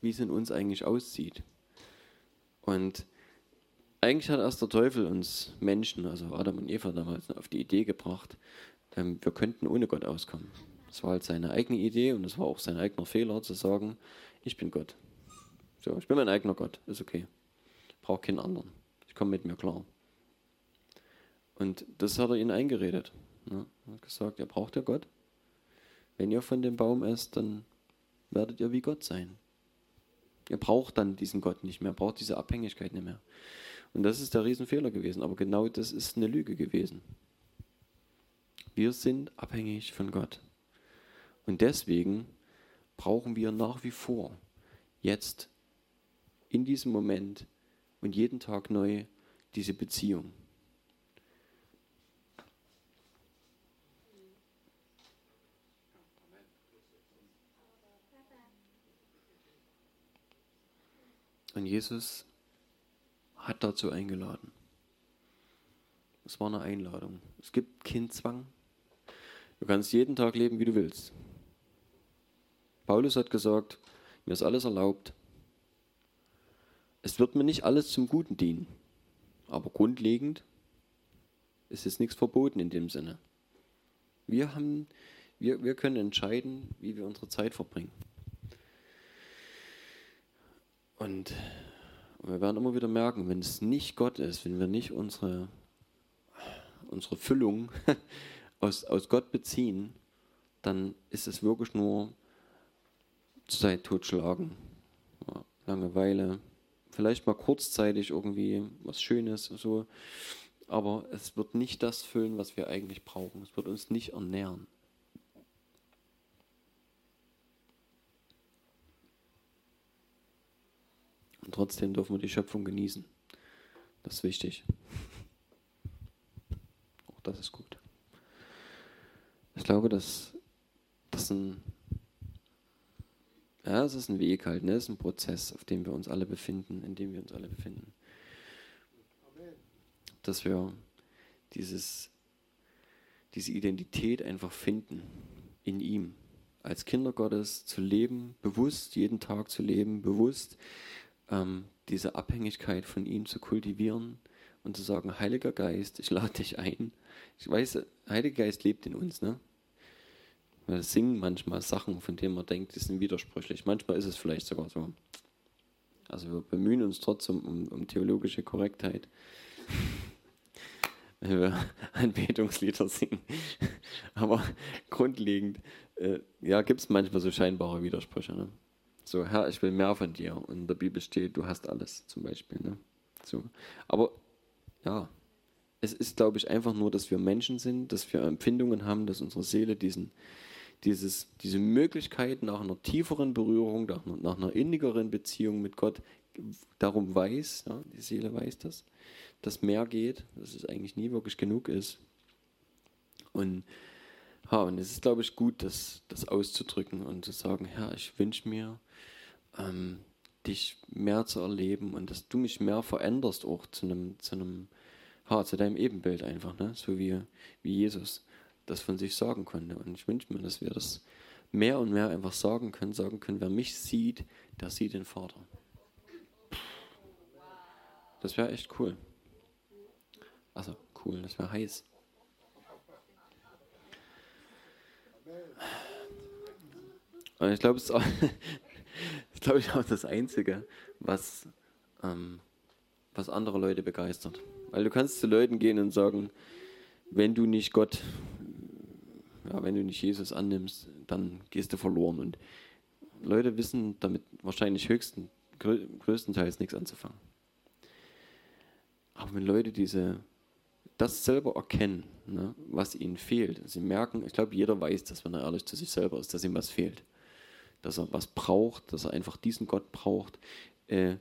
wie es in uns eigentlich aussieht. Und eigentlich hat erst der Teufel uns Menschen, also Adam und Eva damals, auf die Idee gebracht, ähm, wir könnten ohne Gott auskommen. Das war halt seine eigene Idee und es war auch sein eigener Fehler zu sagen, ich bin Gott. So, ich bin mein eigener Gott, ist okay. Brauche keinen anderen. Ich komme mit mir klar. Und das hat er ihnen eingeredet. Ne? Er hat gesagt, ihr braucht ja Gott. Wenn ihr von dem Baum esst, dann werdet ihr wie Gott sein. Ihr braucht dann diesen Gott nicht mehr, braucht diese Abhängigkeit nicht mehr. Und das ist der Riesenfehler gewesen. Aber genau das ist eine Lüge gewesen. Wir sind abhängig von Gott. Und deswegen brauchen wir nach wie vor jetzt in diesem Moment und jeden Tag neu diese Beziehung. Und Jesus hat dazu eingeladen. Es war eine Einladung. Es gibt keinen Zwang. Du kannst jeden Tag leben, wie du willst. Paulus hat gesagt, mir ist alles erlaubt. Es wird mir nicht alles zum Guten dienen. Aber grundlegend ist es nichts verboten in dem Sinne. Wir, haben, wir, wir können entscheiden, wie wir unsere Zeit verbringen. Und wir werden immer wieder merken, wenn es nicht Gott ist, wenn wir nicht unsere, unsere Füllung *laughs* aus, aus Gott beziehen, dann ist es wirklich nur Zeit totschlagen. Langeweile, vielleicht mal kurzzeitig irgendwie was Schönes, so. aber es wird nicht das füllen, was wir eigentlich brauchen. Es wird uns nicht ernähren. Und trotzdem dürfen wir die Schöpfung genießen. Das ist wichtig. Auch das ist gut. Ich glaube, dass das ein, ja, es ist ein Weg halt, ne? es ist ein Prozess, auf dem wir uns alle befinden, in dem wir uns alle befinden. Dass wir dieses, diese Identität einfach finden in ihm. Als Kinder Gottes zu leben, bewusst jeden Tag zu leben, bewusst ähm, diese Abhängigkeit von ihm zu kultivieren und zu sagen, Heiliger Geist, ich lade dich ein. Ich weiß, Heiliger Geist lebt in uns, ne? Wir singen manchmal Sachen, von denen man denkt, die sind widersprüchlich. Manchmal ist es vielleicht sogar so. Also wir bemühen uns trotzdem um, um theologische Korrektheit. *laughs* wenn wir Anbetungslieder singen. *laughs* Aber grundlegend, äh, ja, gibt es manchmal so scheinbare Widersprüche. Ne? So, Herr, ich will mehr von dir. Und in der Bibel steht, du hast alles, zum Beispiel. Ne? So. Aber ja, es ist, glaube ich, einfach nur, dass wir Menschen sind, dass wir Empfindungen haben, dass unsere Seele diesen, dieses, diese Möglichkeit nach einer tieferen Berührung, nach, nach einer innigeren Beziehung mit Gott darum weiß, ja, die Seele weiß das, dass mehr geht, dass es eigentlich nie wirklich genug ist. Und, ja, und es ist, glaube ich, gut, das, das auszudrücken und zu sagen, Herr, ich wünsche mir, ähm, dich mehr zu erleben und dass du mich mehr veränderst auch zu einem, zu einem, ja, zu deinem Ebenbild einfach, ne? so wie, wie Jesus das von sich sagen konnte. Und ich wünsche mir, dass wir das mehr und mehr einfach sagen können, sagen können, wer mich sieht, der sieht den Vater. Das wäre echt cool. Also cool, das wäre heiß. Und ich glaube, es ist, auch, *laughs* ist glaube ich auch das Einzige, was, ähm, was andere Leute begeistert. Weil du kannst zu Leuten gehen und sagen, wenn du nicht Gott, ja, wenn du nicht Jesus annimmst, dann gehst du verloren. Und Leute wissen damit wahrscheinlich höchsten, größtenteils nichts anzufangen. Aber wenn Leute diese, das selber erkennen, ne, was ihnen fehlt, sie merken, ich glaube, jeder weiß das, wenn er ehrlich zu sich selber ist, dass ihm was fehlt. Dass er was braucht, dass er einfach diesen Gott braucht, äh,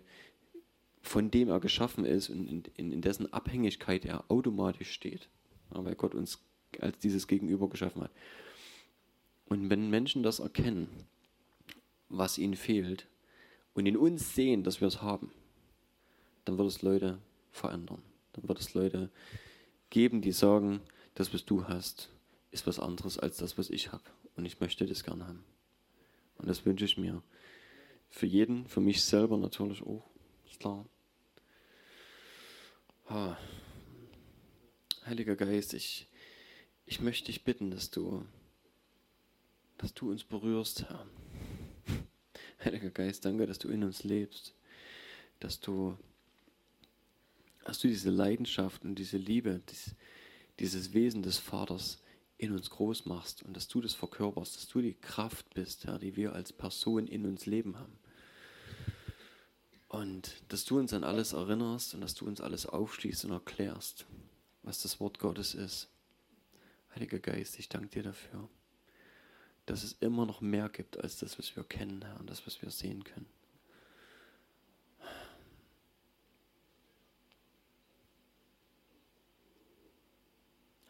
von dem er geschaffen ist und in, in, in dessen Abhängigkeit er automatisch steht. Ja, weil Gott uns als dieses Gegenüber geschaffen hat. Und wenn Menschen das erkennen, was ihnen fehlt, und in uns sehen, dass wir es haben, dann wird es Leute verändern. Dann wird es Leute geben, die sagen, das, was du hast, ist was anderes als das, was ich habe. Und ich möchte das gerne haben. Und das wünsche ich mir. Für jeden, für mich selber natürlich auch. Ist klar. Ha. Heiliger Geist, ich, ich möchte dich bitten, dass du, dass du uns berührst, Herr. *laughs* Heiliger Geist, danke, dass du in uns lebst, dass du dass du diese Leidenschaft und diese Liebe, dies, dieses Wesen des Vaters in uns groß machst und dass du das verkörperst, dass du die Kraft bist, Herr, die wir als Person in uns leben haben. Und dass du uns an alles erinnerst und dass du uns alles aufschließt und erklärst, was das Wort Gottes ist. Heiliger Geist, ich danke dir dafür, dass es immer noch mehr gibt als das, was wir kennen, Herr, und das, was wir sehen können.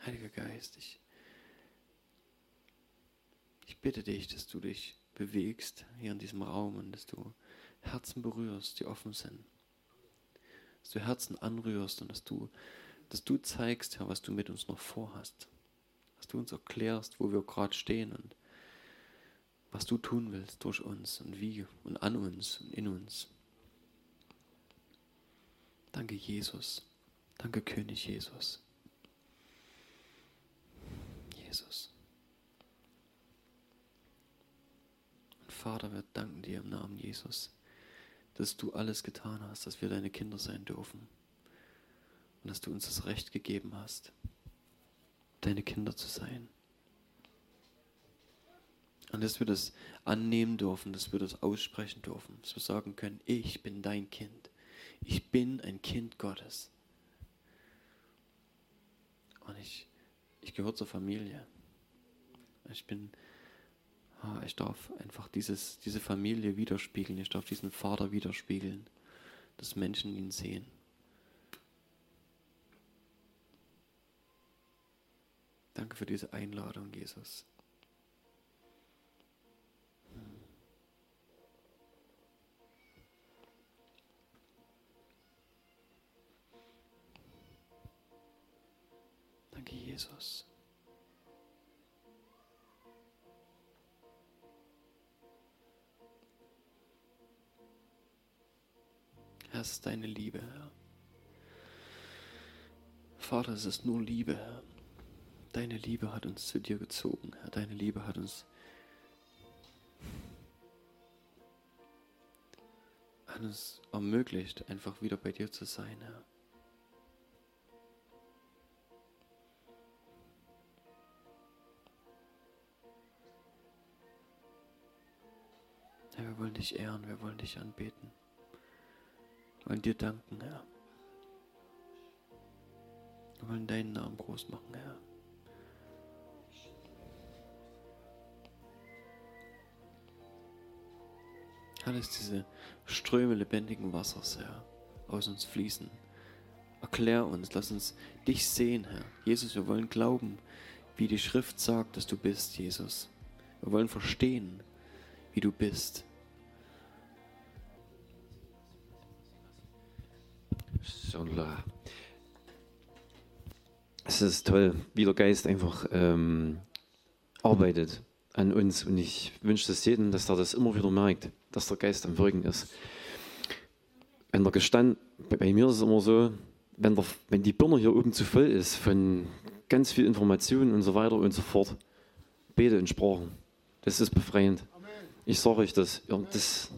Heiliger Geist, ich, ich bitte dich, dass du dich bewegst hier in diesem Raum und dass du Herzen berührst, die offen sind. Dass du Herzen anrührst und dass du, dass du zeigst, Herr, was du mit uns noch vorhast. Dass du uns erklärst, wo wir gerade stehen und was du tun willst durch uns und wie und an uns und in uns. Danke, Jesus. Danke, König Jesus. Jesus. Und Vater, wir danken dir im Namen Jesus, dass du alles getan hast, dass wir deine Kinder sein dürfen. Und dass du uns das Recht gegeben hast, deine Kinder zu sein. Und dass wir das annehmen dürfen, dass wir das aussprechen dürfen, dass wir sagen können, ich bin dein Kind. Ich bin ein Kind Gottes. Und ich ich gehöre zur Familie. Ich bin, ah, ich darf einfach dieses, diese Familie widerspiegeln. Ich darf diesen Vater widerspiegeln, dass Menschen ihn sehen. Danke für diese Einladung, Jesus. Danke, Jesus. Herr, es ist deine Liebe, Herr. Vater, es ist nur Liebe, Herr. Deine Liebe hat uns zu dir gezogen, Herr. Deine Liebe hat uns hat uns ermöglicht, einfach wieder bei dir zu sein, Herr. Herr, wir wollen dich ehren, wir wollen dich anbeten, wir wollen dir danken, Herr. Wir wollen deinen Namen groß machen, Herr. Lass diese Ströme lebendigen Wassers, Herr, aus uns fließen. Erklär uns, lass uns dich sehen, Herr. Jesus, wir wollen glauben, wie die Schrift sagt, dass du bist, Jesus. Wir wollen verstehen, wie du bist. Sola. Es ist toll, wie der Geist einfach ähm, arbeitet an uns. Und ich wünsche es jedem, dass er das immer wieder merkt dass der Geist am Wirken ist. Wenn der Gestand, bei mir ist es immer so, wenn, der, wenn die Birne hier oben zu voll ist von ganz viel Informationen und so weiter und so fort, bete in Sprachen. Das ist befreiend. Ich sage euch das. Ja, das.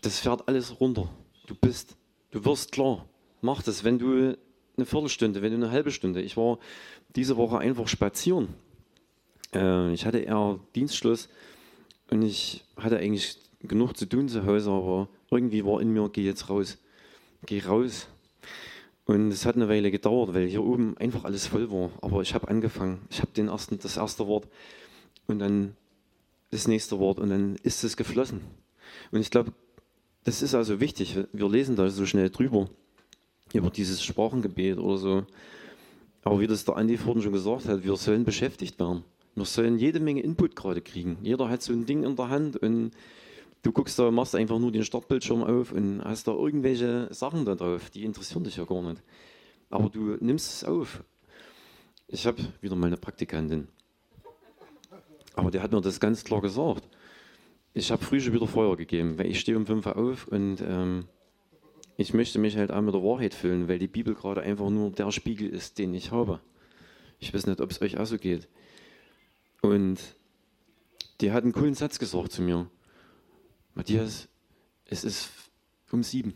Das fährt alles runter. Du bist, du wirst klar. Mach das, wenn du eine Viertelstunde, wenn du eine halbe Stunde. Ich war diese Woche einfach spazieren. Äh, ich hatte eher Dienstschluss und ich hatte eigentlich genug zu tun zu Hause, aber irgendwie war in mir, geh jetzt raus, geh raus. Und es hat eine Weile gedauert, weil hier oben einfach alles voll war. Aber ich habe angefangen. Ich habe ersten, das erste Wort und dann das nächste Wort und dann ist es geflossen. Und ich glaube, das ist also wichtig. Wir lesen da so schnell drüber über dieses Sprachengebet oder so. Aber wie das der Andi vorhin schon gesagt hat, wir sollen beschäftigt werden. Wir sollen jede Menge Input gerade kriegen. Jeder hat so ein Ding in der Hand und Du guckst da, machst einfach nur den Startbildschirm auf und hast da irgendwelche Sachen da drauf, die interessieren dich ja gar nicht. Aber du nimmst es auf. Ich habe wieder mal eine Praktikantin. Aber der hat mir das ganz klar gesagt. Ich habe früh schon wieder Feuer gegeben, weil ich stehe um 5 Uhr auf und ähm, ich möchte mich halt auch mit der Wahrheit füllen, weil die Bibel gerade einfach nur der Spiegel ist, den ich habe. Ich weiß nicht, ob es euch auch so geht. Und die hat einen coolen Satz gesagt zu mir. Matthias, es ist um sieben.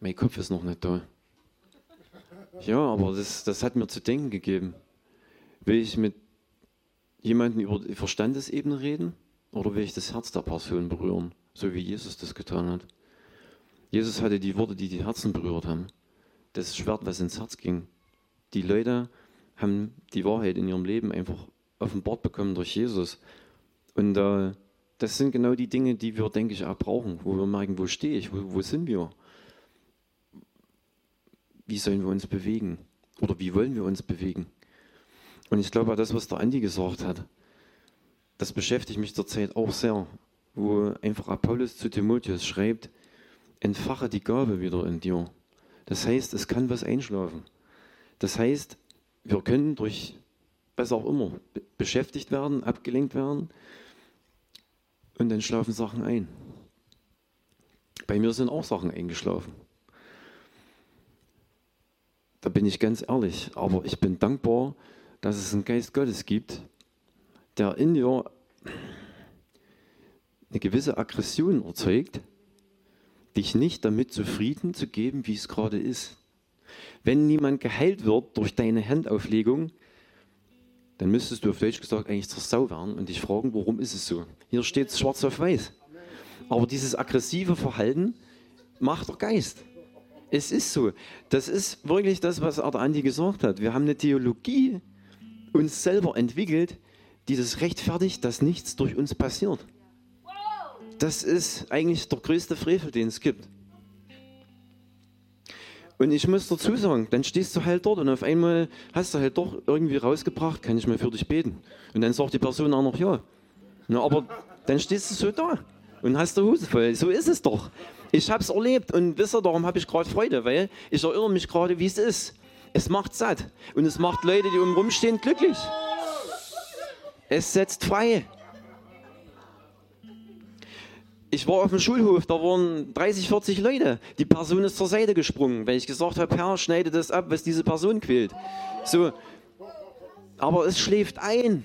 Mein Kopf ist noch nicht da. Ja, aber das, das hat mir zu denken gegeben. Will ich mit jemandem über die Verstandesebene reden oder will ich das Herz der Person berühren, so wie Jesus das getan hat? Jesus hatte die Worte, die die Herzen berührt haben. Das Schwert, was ins Herz ging. Die Leute haben die Wahrheit in ihrem Leben einfach offenbart bekommen durch Jesus. Und äh, das sind genau die Dinge, die wir, denke ich, auch brauchen, wo wir merken, wo stehe ich, wo, wo sind wir? Wie sollen wir uns bewegen? Oder wie wollen wir uns bewegen? Und ich glaube, das, was der Andi gesagt hat, das beschäftigt mich zurzeit auch sehr, wo einfach Paulus zu Timotheus schreibt, entfache die Gabe wieder in dir. Das heißt, es kann was einschlafen. Das heißt, wir können durch was auch immer beschäftigt werden, abgelenkt werden und dann schlafen Sachen ein. Bei mir sind auch Sachen eingeschlafen. Da bin ich ganz ehrlich. Aber ich bin dankbar, dass es einen Geist Gottes gibt, der in dir eine gewisse Aggression erzeugt, dich nicht damit zufrieden zu geben, wie es gerade ist. Wenn niemand geheilt wird durch deine Handauflegung, dann müsstest du auf Deutsch gesagt eigentlich zur Sau werden und dich fragen, warum ist es so? Hier steht es schwarz auf weiß. Aber dieses aggressive Verhalten macht der Geist. Es ist so. Das ist wirklich das, was Andi gesagt hat. Wir haben eine Theologie uns selber entwickelt, die das rechtfertigt, dass nichts durch uns passiert. Das ist eigentlich der größte Frevel, den es gibt. Und ich muss dazu sagen, dann stehst du halt dort und auf einmal hast du halt doch irgendwie rausgebracht, kann ich mal für dich beten. Und dann sagt die Person auch noch ja. Na, aber dann stehst du so da und hast die Hose voll. So ist es doch. Ich habe es erlebt und wisst ihr, darum habe ich gerade Freude, weil ich erinnere mich gerade, wie es ist. Es macht satt und es macht Leute, die um rumstehen, glücklich. Es setzt frei ich war auf dem Schulhof, da waren 30, 40 Leute. Die Person ist zur Seite gesprungen, weil ich gesagt habe, Herr, schneide das ab, was diese Person quält. So, aber es schläft ein.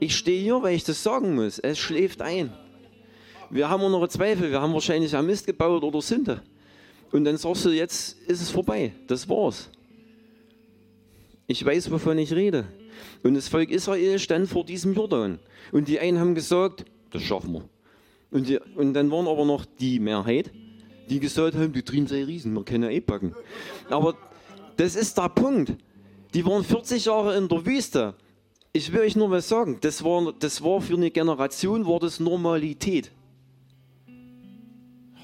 Ich stehe hier, weil ich das sagen muss. Es schläft ein. Wir haben unsere Zweifel, wir haben wahrscheinlich am Mist gebaut oder Sünde. Und dann sagst du, jetzt ist es vorbei. Das war's. Ich weiß, wovon ich rede. Und das Volk Israel stand vor diesem Jordan. Und die einen haben gesagt, das schaffen wir. Und, die, und dann waren aber noch die Mehrheit, die gesagt haben, die Trin sei Riesen, wir können ja eh packen. Aber das ist der Punkt. Die waren 40 Jahre in der Wüste. Ich will euch nur was sagen. Das war, das war für eine Generation war das Normalität.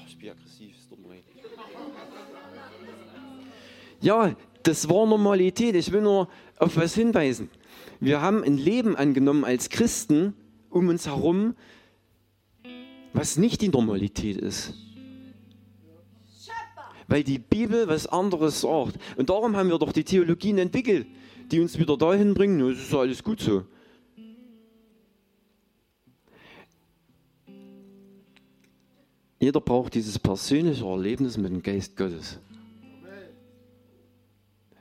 Ich bin aggressiv, ist doch mal. Ja, das war Normalität. Ich will nur auf was hinweisen. Wir haben ein Leben angenommen als Christen um uns herum, was nicht die Normalität ist. Weil die Bibel was anderes sagt. Und darum haben wir doch die Theologien entwickelt, die uns wieder dahin bringen, es ist alles gut so. Jeder braucht dieses persönliche Erlebnis mit dem Geist Gottes.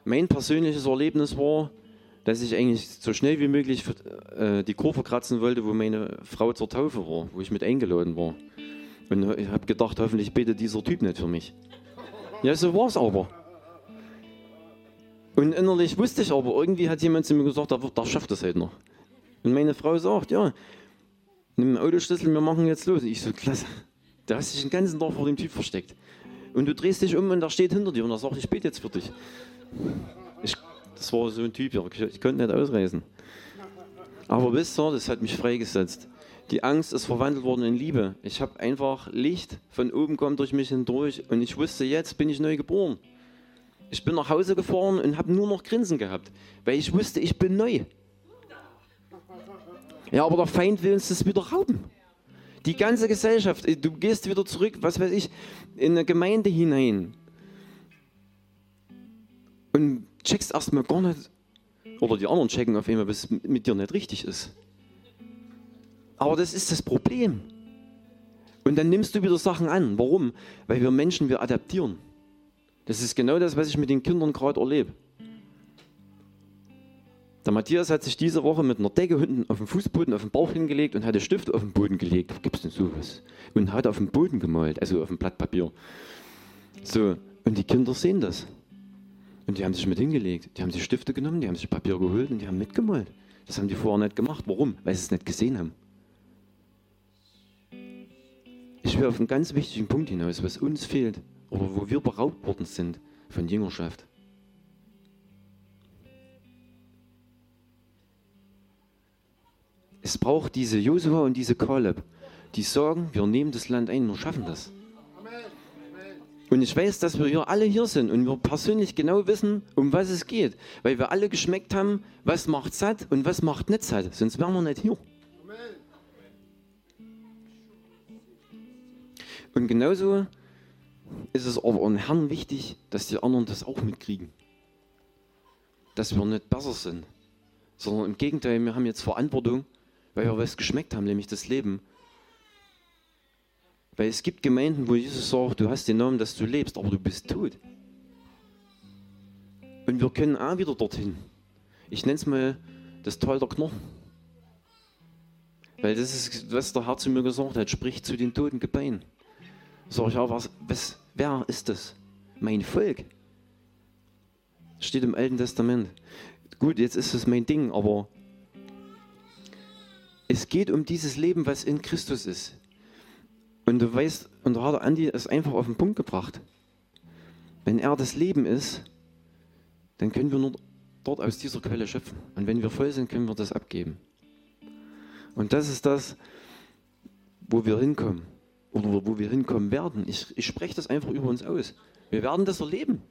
Mein persönliches Erlebnis war, dass ich eigentlich so schnell wie möglich äh, die Kurve kratzen wollte, wo meine Frau zur Taufe war, wo ich mit eingeladen war. Und ich habe gedacht, hoffentlich betet dieser Typ nicht für mich. Ja, so war es aber. Und innerlich wusste ich aber, irgendwie hat jemand zu mir gesagt, der, der schafft das halt noch. Und meine Frau sagt, ja, nimm den Autoschlüssel, wir machen jetzt los. Ich so, klasse. Da hast dich den ganzen Tag vor dem Typ versteckt. Und du drehst dich um und der steht hinter dir und er sagt, ich bete jetzt für dich. Ich, das war so ein Typ, ich, konnte nicht ausreisen. Aber wisst ihr, das hat mich freigesetzt. Die Angst ist verwandelt worden in Liebe. Ich habe einfach Licht von oben kommt durch mich hindurch und ich wusste, jetzt bin ich neu geboren. Ich bin nach Hause gefahren und habe nur noch Grinsen gehabt, weil ich wusste, ich bin neu. Ja, aber der Feind will uns das wieder rauben. Die ganze Gesellschaft, du gehst wieder zurück, was weiß ich, in eine Gemeinde hinein und checkst erstmal gar nicht, oder die anderen checken auf einmal, was mit dir nicht richtig ist. Aber das ist das Problem. Und dann nimmst du wieder Sachen an. Warum? Weil wir Menschen, wir adaptieren. Das ist genau das, was ich mit den Kindern gerade erlebe. Der Matthias hat sich diese Woche mit einer Decke hinten auf dem Fußboden auf den Bauch hingelegt und hat den Stift auf den Boden gelegt. Gibt es denn sowas? Und hat auf dem Boden gemalt, also auf dem Blatt Papier. So, und die Kinder sehen das. Und die haben sich mit hingelegt. Die haben sich Stifte genommen, die haben sich Papier geholt und die haben mitgemalt. Das haben die vorher nicht gemacht. Warum? Weil sie es nicht gesehen haben. Ich will auf einen ganz wichtigen Punkt hinaus, was uns fehlt oder wo wir beraubt worden sind von Jüngerschaft. Es braucht diese Josua und diese Kaleb, die sagen, wir nehmen das Land ein, wir schaffen das. Und ich weiß, dass wir hier alle hier sind und wir persönlich genau wissen, um was es geht. Weil wir alle geschmeckt haben, was macht satt und was macht nicht satt. Sonst wären wir nicht hier. Und genauso ist es aber an Herrn wichtig, dass die anderen das auch mitkriegen. Dass wir nicht besser sind, sondern im Gegenteil, wir haben jetzt Verantwortung, weil wir was geschmeckt haben, nämlich das Leben. Weil es gibt Gemeinden, wo Jesus sagt, du hast den Namen, dass du lebst, aber du bist tot. Und wir können auch wieder dorthin. Ich nenne es mal das Tal der Knochen. Weil das ist, was der Herr zu mir gesagt hat, spricht zu den toten Gebeinen. Sag ich, ja, was, was, wer ist das? Mein Volk. Steht im Alten Testament. Gut, jetzt ist es mein Ding, aber es geht um dieses Leben, was in Christus ist. Und du weißt, und da hat der Andi es einfach auf den Punkt gebracht. Wenn er das Leben ist, dann können wir nur dort aus dieser Quelle schöpfen. Und wenn wir voll sind, können wir das abgeben. Und das ist das, wo wir hinkommen oder wo wir hinkommen werden. Ich, ich spreche das einfach über uns aus. Wir werden das erleben.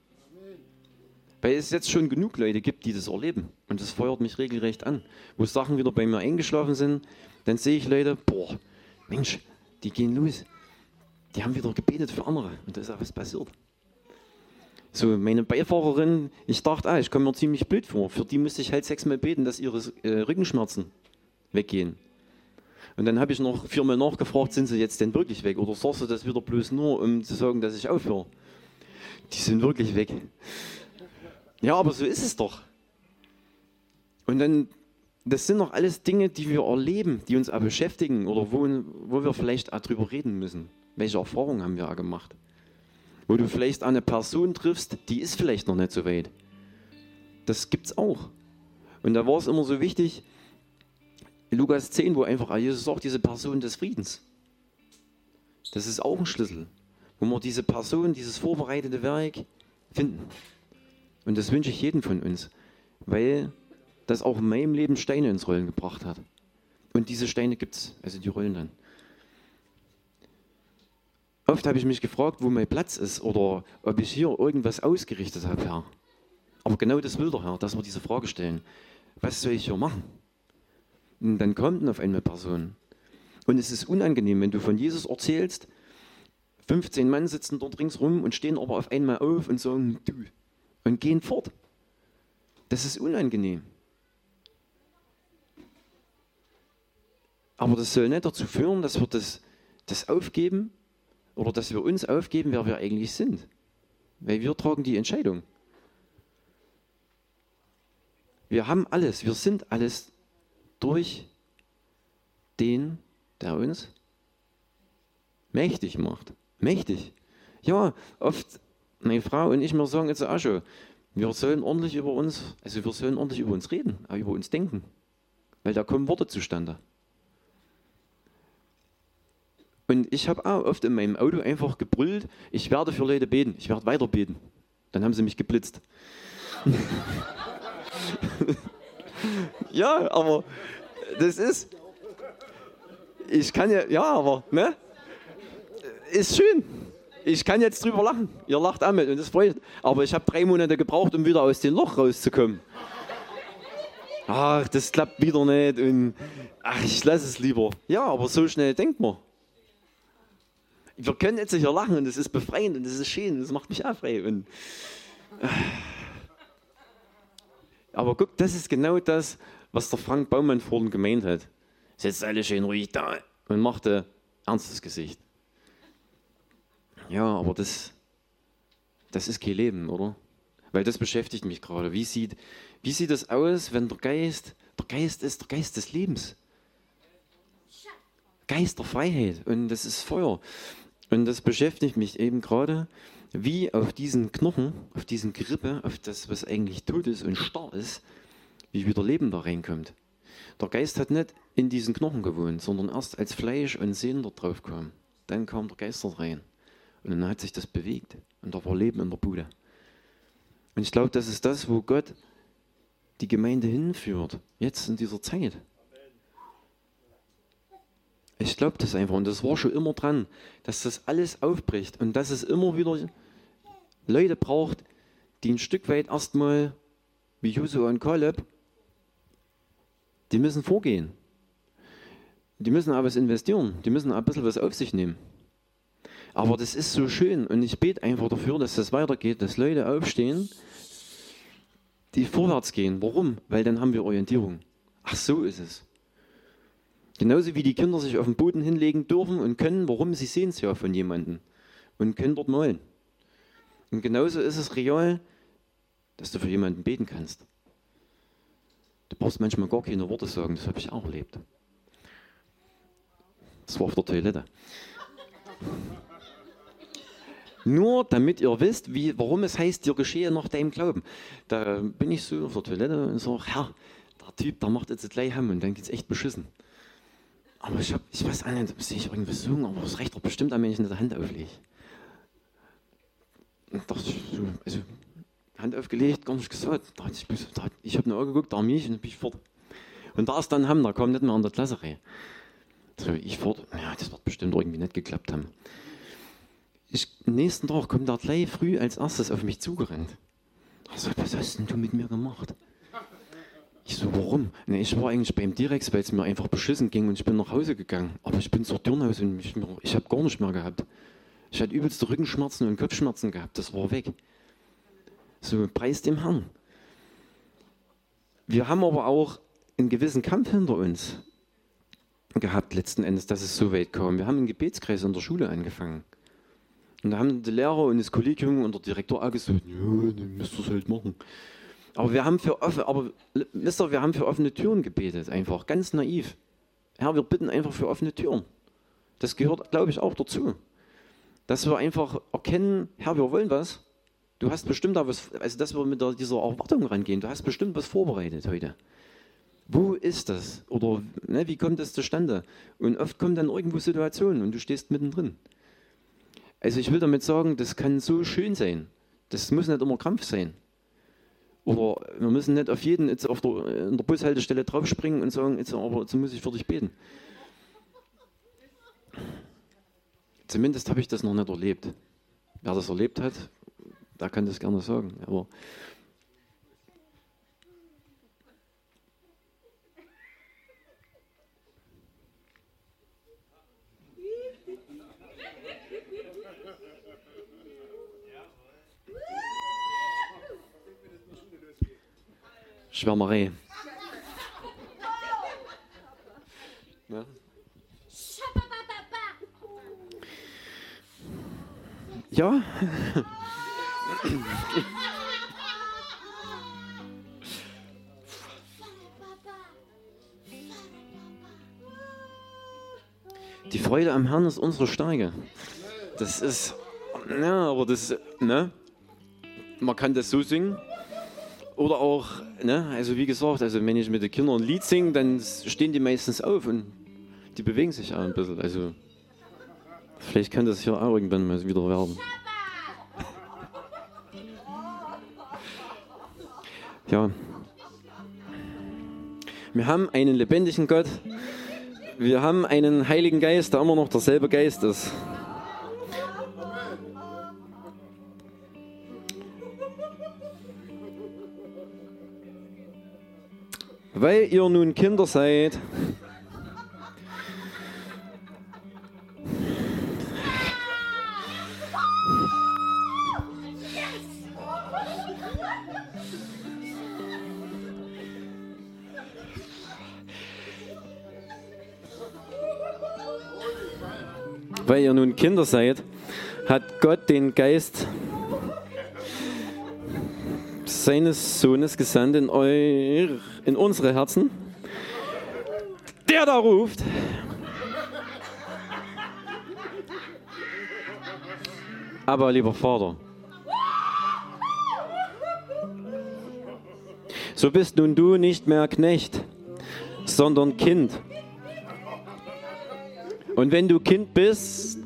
Weil es jetzt schon genug Leute gibt, die das erleben. Und das feuert mich regelrecht an. Wo Sachen wieder bei mir eingeschlafen sind, dann sehe ich Leute, boah, Mensch, die gehen los. Die haben wieder gebetet für andere. Und da ist auch was passiert. So, meine Beifahrerin, ich dachte, ah, ich komme mir ziemlich blöd vor. Für die müsste ich halt sechsmal beten, dass ihre äh, Rückenschmerzen weggehen. Und dann habe ich noch viermal nachgefragt, sind sie jetzt denn wirklich weg? Oder sagst du das wieder bloß nur, um zu sagen, dass ich aufhöre? Die sind wirklich weg. Ja, aber so ist es doch. Und dann, das sind doch alles Dinge, die wir erleben, die uns auch beschäftigen oder wo, wo wir vielleicht auch drüber reden müssen. Welche Erfahrungen haben wir auch gemacht? Wo du vielleicht eine Person triffst, die ist vielleicht noch nicht so weit. Das gibt's auch. Und da war es immer so wichtig, Lukas 10, wo einfach Jesus sagt, diese Person des Friedens. Das ist auch ein Schlüssel, wo wir diese Person, dieses vorbereitete Werk finden. Und das wünsche ich jedem von uns, weil das auch in meinem Leben Steine ins Rollen gebracht hat. Und diese Steine gibt es, also die rollen dann. Oft habe ich mich gefragt, wo mein Platz ist oder ob ich hier irgendwas ausgerichtet habe, Herr. Aber genau das will der Herr, dass wir diese Frage stellen. Was soll ich hier machen? Und dann kommt auf einmal Person. Und es ist unangenehm, wenn du von Jesus erzählst, 15 Mann sitzen dort ringsrum und stehen aber auf einmal auf und sagen, du, und gehen fort. Das ist unangenehm. Aber das soll nicht dazu führen, dass wir das, das aufgeben oder dass wir uns aufgeben, wer wir eigentlich sind. Weil wir tragen die Entscheidung. Wir haben alles, wir sind alles durch den, der uns mächtig macht. Mächtig. Ja, oft, meine Frau und ich, wir sagen jetzt auch schon, wir sollen ordentlich über uns, also wir sollen ordentlich über uns reden, auch über uns denken. Weil da kommen Worte zustande. Und ich habe auch oft in meinem Auto einfach gebrüllt, ich werde für Leute beten, ich werde weiter beten. Dann haben sie mich geblitzt. *laughs* ja, aber das ist, ich kann ja, ja, aber, ne? Ist schön. Ich kann jetzt drüber lachen. Ihr lacht auch mit und das freut. Aber ich habe drei Monate gebraucht, um wieder aus dem Loch rauszukommen. Ach, das klappt wieder nicht und ach, ich lasse es lieber. Ja, aber so schnell denkt man. Wir können jetzt hier lachen und es ist befreiend und es ist schön und es macht mich auch frei. Und, äh. aber guck, das ist genau das, was der Frank Baumann vorhin gemeint hat. Setzt alle schön ruhig da und machte ernstes Gesicht. Ja, aber das, das ist kein Leben, oder? Weil das beschäftigt mich gerade. Wie sieht, wie sieht das aus, wenn der Geist, der Geist ist der Geist des Lebens? Geist der Freiheit und das ist Feuer. Und das beschäftigt mich eben gerade, wie auf diesen Knochen, auf diesen Gerippe, auf das, was eigentlich tot ist und starr ist, wie wieder Leben da reinkommt. Der Geist hat nicht in diesen Knochen gewohnt, sondern erst als Fleisch und Sehnen dort drauf kam. Dann kam der Geist dort rein. Und dann hat sich das bewegt. Und da war Leben in der Bude. Und ich glaube, das ist das, wo Gott die Gemeinde hinführt. Jetzt in dieser Zeit. Ich glaube das einfach. Und das war schon immer dran, dass das alles aufbricht und dass es immer wieder Leute braucht, die ein Stück weit erstmal, wie Josua und Kaleb, die müssen vorgehen. Die müssen auch was investieren. Die müssen ein bisschen was auf sich nehmen. Aber das ist so schön und ich bete einfach dafür, dass das weitergeht, dass Leute aufstehen, die vorwärts gehen. Warum? Weil dann haben wir Orientierung. Ach, so ist es. Genauso wie die Kinder sich auf den Boden hinlegen dürfen und können, warum? Sie sehen es ja von jemandem und können dort malen. Und genauso ist es real, dass du für jemanden beten kannst. Du brauchst manchmal gar keine Worte sagen, das habe ich auch erlebt. Das war auf der Toilette. *laughs* Nur damit ihr wisst, wie, warum es heißt, dir geschehe nach deinem Glauben. Da bin ich so auf der Toilette und sage, Herr, der Typ, der macht jetzt gleich Hamm und dann geht es echt beschissen. Aber ich, hab, ich weiß nicht, sehe ich irgendwas suchen, aber das reicht doch bestimmt an, wenn ich eine Hand auflege. Und dachte ich, so, also, Hand aufgelegt, gar nicht gesagt. Da ich, ich habe nur geguckt, da mich und bin ich fort. Und da ist dann Ham, da kam nicht mehr an der Klasse rein. So, ich fort, ja, das wird bestimmt irgendwie nicht geklappt haben. Ich, nächsten Tag kommt er gleich früh als erstes auf mich zugerannt. Also, was hast denn du mit mir gemacht? Ich so, warum? Nee, ich war eigentlich beim Direx, weil es mir einfach beschissen ging und ich bin nach Hause gegangen. Aber ich bin zur Turnhaus und ich, ich habe gar nicht mehr gehabt. Ich hatte übelste Rückenschmerzen und Kopfschmerzen gehabt. Das war weg. So, preis dem Herrn. Wir haben aber auch einen gewissen Kampf hinter uns gehabt, letzten Endes, dass es so weit kam. Wir haben einen Gebetskreis in der Schule angefangen. Und da haben die Lehrer und das Kollegium und der Direktor auch gesagt, ja, dann müsst ihr es halt machen. Aber wir haben für offen, aber wisst ihr, wir haben für offene Türen gebetet, einfach ganz naiv. Herr, wir bitten einfach für offene Türen. Das gehört, glaube ich, auch dazu. Dass wir einfach erkennen, Herr, wir wollen was. Du hast bestimmt da was, also dass wir mit dieser Erwartung rangehen. Du hast bestimmt was vorbereitet heute. Wo ist das? Oder ne, wie kommt das zustande? Und oft kommen dann irgendwo Situationen und du stehst mittendrin. Also ich will damit sagen, das kann so schön sein. Das muss nicht immer Krampf sein. Oder wir müssen nicht auf jeden jetzt auf der, in der Bushaltestelle draufspringen und sagen, jetzt, aber jetzt muss ich für dich beten. Zumindest habe ich das noch nicht erlebt. Wer das erlebt hat, der kann das gerne sagen. Aber Schwärmerei. Ja. Ja. Die Freude am Herrn ist unsere Stärke. Das ist, ja, aber das, ne? Man kann das so singen. Oder auch, ne, also wie gesagt, also wenn ich mit den Kindern ein Lied singe, dann stehen die meistens auf und die bewegen sich auch ein bisschen. Also vielleicht kann das hier auch irgendwann mal wieder werden. *laughs* Ja. Wir haben einen lebendigen Gott. Wir haben einen Heiligen Geist, der immer noch derselbe Geist ist. Weil ihr nun Kinder seid, weil ihr nun Kinder seid, hat Gott den Geist seines Sohnes gesandt in, euer, in unsere Herzen, der da ruft. Aber lieber Vater, so bist nun du nicht mehr Knecht, sondern Kind. Und wenn du Kind bist,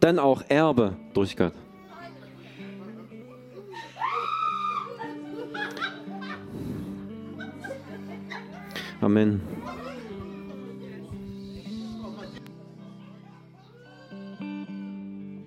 dann auch Erbe durch Gott. Amen.